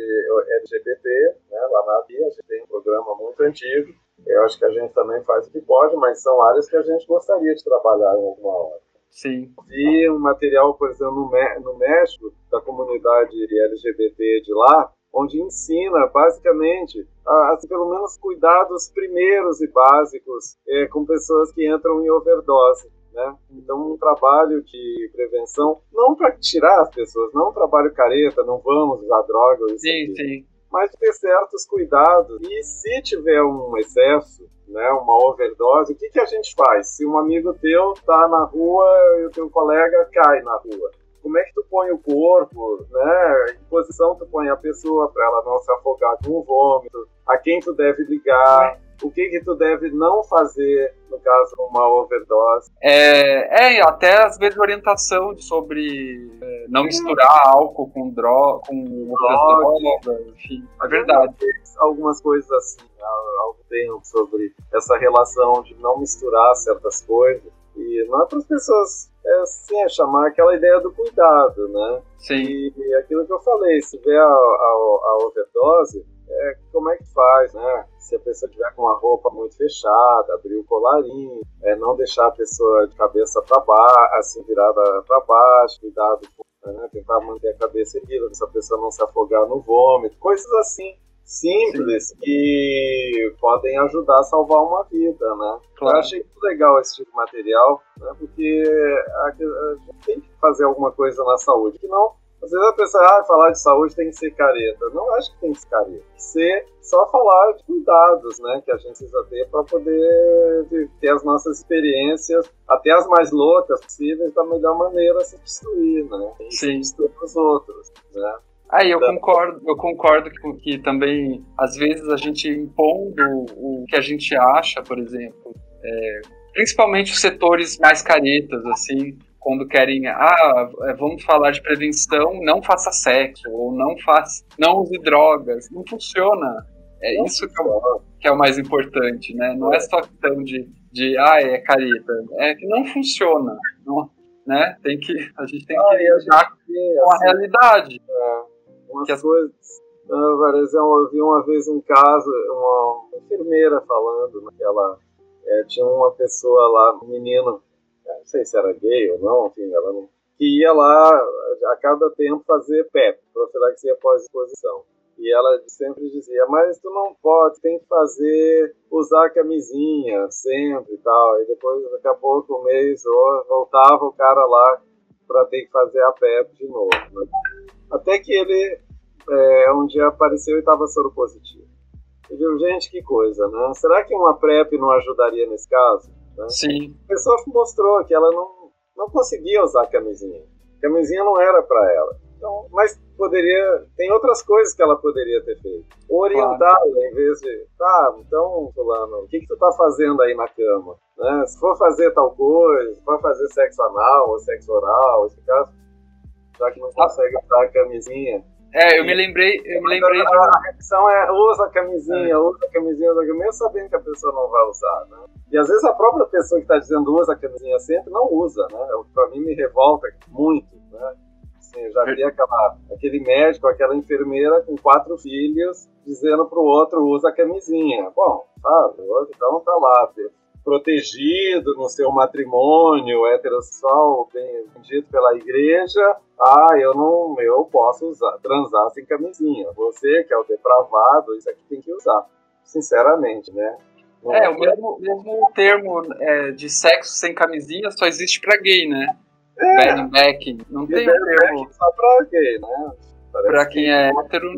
LGBT, né? Lá na ABIA, a gente tem um programa muito antigo, eu acho que a gente também faz o que pode, mas são áreas que a gente gostaria de trabalhar em alguma hora. Sim. Vi um material, por exemplo, no, no México, da comunidade LGBT de lá, onde ensina basicamente assim, pelo menos cuidados primeiros e básicos é, com pessoas que entram em overdose. Né? Então, um trabalho de prevenção, não para tirar as pessoas, não um trabalho careta, não vamos usar drogas, sim, sim. Mas ter certos cuidados. E se tiver um excesso, né, uma overdose, o que, que a gente faz? Se um amigo teu está na rua e o teu colega cai na rua, como é que tu põe o corpo, né? Em posição tu põe a pessoa para ela não se afogar com o vômito, a quem tu deve ligar, o que que tu deve não fazer no caso de uma overdose. É, é até às vezes orientação sobre é, não misturar álcool com droga, com outras drogas, enfim, é verdade. Algumas coisas assim, há algum tempo sobre essa relação de não misturar certas coisas e não é para as pessoas é, assim, é chamar aquela ideia do cuidado, né? Sim. E, e aquilo que eu falei, se vier a, a, a overdose, é, como é que faz, né? Se a pessoa tiver com uma roupa muito fechada, abrir o colarinho, é, não deixar a pessoa de cabeça para baixo, assim, virada para baixo, cuidado com, né? tentar manter a cabeça erguida, se a pessoa não se afogar no vômito, coisas assim simples Sim. que podem ajudar a salvar uma vida, né? Claro. Eu achei muito legal esse tipo de material, né? porque a, a gente tem que fazer alguma coisa na saúde, que não às vezes a pessoa, ah, falar de saúde tem que ser careta. Não acho que tem que ser careta. Tem que ser só falar de cuidados, né? Que a gente precisa ter para poder ter as nossas experiências, até as mais loucas possíveis, da melhor maneira se destruir, né? E Sim. destruir os outros, né? Aí eu então concordo, eu concordo que, que também, às vezes, a gente impondo o que a gente acha, por exemplo, é, principalmente os setores mais caretas, assim, quando querem, ah, é, vamos falar de prevenção, não faça sexo, ou não faça, não use drogas. Não funciona. É isso que é, o, que é, o, mais importante, né? Não é só questão de, de ah, é careta. É que não funciona. Não, né? Tem que, a gente tem ah, que lidar com a assim, realidade. É, umas as... coisas. por exemplo, eu vi uma vez um caso, uma enfermeira falando naquela. É, tinha uma pessoa lá, um menino não sei se era gay ou não, enfim, ela não, que ia lá a cada tempo fazer PEP, profilaxia pós-exposição. E ela sempre dizia, mas tu não pode, tem que fazer, usar camisinha sempre e tal. E depois, daqui a pouco, um mês, voltava o cara lá para ter que fazer a PEP de novo. Né? Até que ele, é, um dia apareceu e estava soro positivo. Eu digo, gente, que coisa, né? Será que uma PrEP não ajudaria nesse caso? Né? Sim. A pessoa mostrou que ela não, não conseguia usar camisinha. Camisinha não era para ela. Então, mas poderia. Tem outras coisas que ela poderia ter feito. Orientá-la claro. em vez de. Tá, então, Fulano, o que, que tu tá fazendo aí na cama? Né? Se for fazer tal coisa, se for fazer sexo anal ou sexo oral, esse caso, já que não consegue usar a camisinha. É, eu me lembrei, eu me lembrei a, de... a reação é usa a camisinha, é. usa a camisinha, usa a camisinha, mesmo sabendo que a pessoa não vai usar, né? E às vezes a própria pessoa que está dizendo usa a camisinha sempre não usa, né? É o que para mim me revolta muito, né? Assim, eu já vi aquela, aquele médico, aquela enfermeira com quatro filhos dizendo para o outro usa a camisinha. Bom, sabe, então tá lá, protegido no seu matrimônio heterossexual, bem dito pela igreja, ah, eu não, eu posso usar, transar sem camisinha. Você que é o depravado, isso aqui tem que usar, sinceramente, né? É, o mesmo, mesmo termo é, de sexo sem camisinha só existe para gay, né? É. back. Não tem um termo. Só pra gay, né? Parece pra quem é hétero.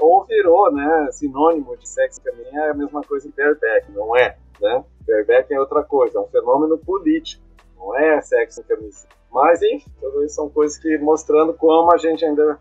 Ou virou, né? Sinônimo de sexo camisinha é a mesma coisa que bareback, não é? Né? Bareback é outra coisa, é um fenômeno político, não é sexo em camisinha. Mas, enfim, tudo isso são coisas que mostrando como a gente ainda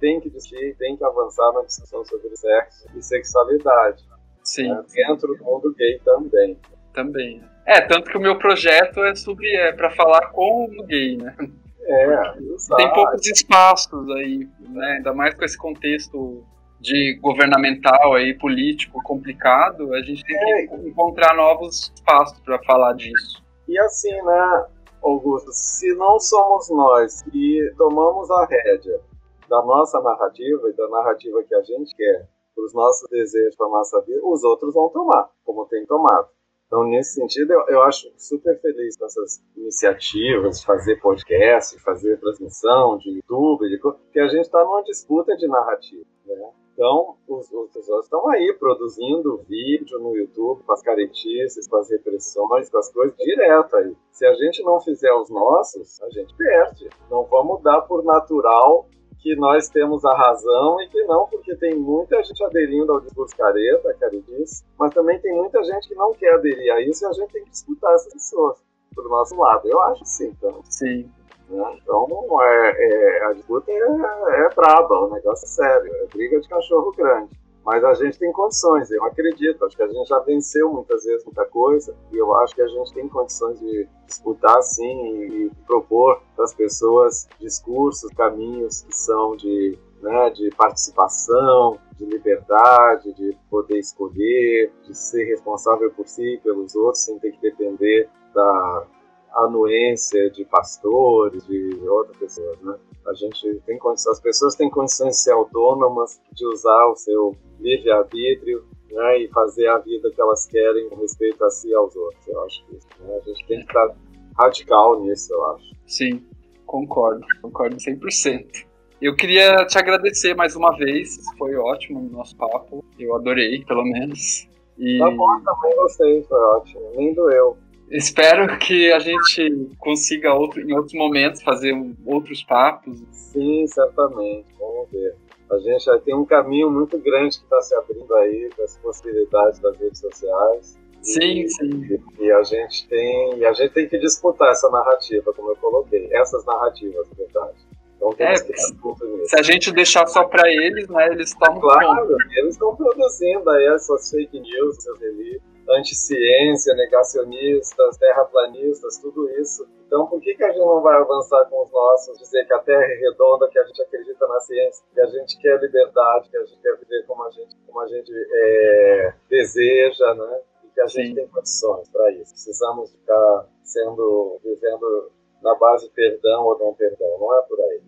tem que discutir, tem que avançar na discussão sobre sexo e sexualidade. Sim. Né? Dentro do mundo gay também. Também. É, tanto que o meu projeto é sobre é para falar com o gay, né? É, tem poucos espaços aí, né? Ainda mais com esse contexto de governamental aí político complicado, a gente tem é. que encontrar novos espaços para falar disso. E assim, né, Augusto, se não somos nós que tomamos a rédea da nossa narrativa e da narrativa que a gente quer para os nossos desejos, para a nossa vida, os outros vão tomar, como tem tomado. Então, nesse sentido, eu, eu acho super feliz com essas iniciativas de fazer podcast, de fazer transmissão de YouTube, de, que a gente está numa disputa de narrativa. Né? Então, os, os outros estão aí produzindo vídeo no YouTube com as caretices, com as repressões, com as coisas direto aí. Se a gente não fizer os nossos, a gente perde. Não vamos dar por natural que nós temos a razão e que não, porque tem muita gente aderindo ao discurso careta, caretice, mas também tem muita gente que não quer aderir a isso e a gente tem que escutar essas pessoas do nosso lado. Eu acho sim, então. Sim. Né? Então, é, é, a disputa é, é braba, o negócio é sério, é briga de cachorro grande. Mas a gente tem condições, eu acredito. Acho que a gente já venceu muitas vezes muita coisa e eu acho que a gente tem condições de disputar sim e propor para as pessoas discursos, caminhos que são de, né, de participação, de liberdade, de poder escolher, de ser responsável por si e pelos outros sem ter que depender da anuência de pastores, de outras pessoas, né? A gente tem condições, as pessoas têm condições de ser autônomas, de usar o seu livre-arbítrio né, e fazer a vida que elas querem com respeito a si e aos outros. Eu acho que né, a gente tem que estar radical nisso, eu acho. Sim, concordo, concordo 100%. Eu queria te agradecer mais uma vez, foi ótimo o nosso papo, eu adorei, pelo menos. E... Tá bom, também gostei, foi ótimo, nem doeu. Espero que a gente consiga outro, em outros momentos fazer outros papos. Sim, certamente. Vamos ver. A gente já tem um caminho muito grande que está se abrindo aí com as possibilidades das redes sociais. Sim, e, sim. E, e, a gente tem e a gente tem que disputar essa narrativa, como eu coloquei, essas narrativas, na verdade. Então é, se a gente deixar só para eles, né, eles estão claro, eles estão produzindo aí as suas fake news, seus delitos anti-ciência, negacionistas, terraplanistas, tudo isso. Então, por que, que a gente não vai avançar com os nossos, dizer que a Terra é redonda, que a gente acredita na ciência, que a gente quer liberdade, que a gente quer viver como a gente, como a gente é, deseja, né? E que a gente Sim. tem condições para isso. Precisamos ficar sendo, vivendo na base perdão ou não perdão, não é por aí.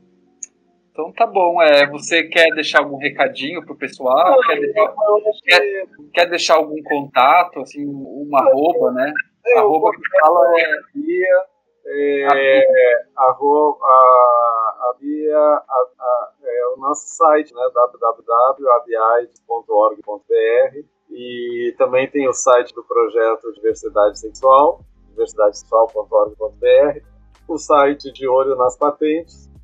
Então tá bom. É, você quer deixar algum recadinho pro pessoal? Não, quer, deixar, quer, quer, deixar algum contato, assim, uma arroba, né? É, arroba que fala é. É, arroba, a, a Bia, a, a, é, o nosso site, né, www.abiais.org.br e também tem o site do projeto Diversidade Sexual, diversidadesexual.org.br, o site de olho nas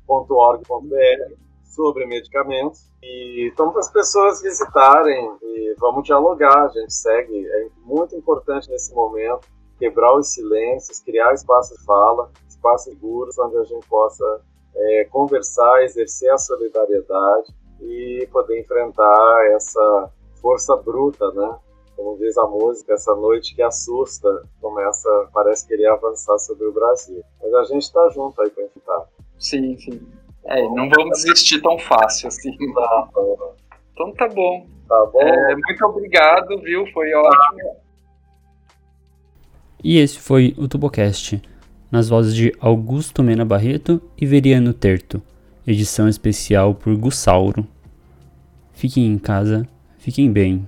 patentes.org.br sobre medicamentos e então para as pessoas visitarem e vamos dialogar, a gente segue, é muito importante nesse momento quebrar os silêncios, criar espaços de fala, espaços seguros onde a gente possa é, conversar, exercer a solidariedade e poder enfrentar essa força bruta, né? Como diz a música, essa noite que assusta, começa, parece querer avançar sobre o Brasil. Mas a gente está junto aí para enfrentar. Sim, sim. É, não vamos desistir tão fácil assim. Tá, tá. Então tá bom. Tá bom. É, muito obrigado, viu? Foi ótimo. E esse foi o Tubocast, nas vozes de Augusto Mena Barreto e Veriano Terto, edição especial por Gussauro. Fiquem em casa, fiquem bem.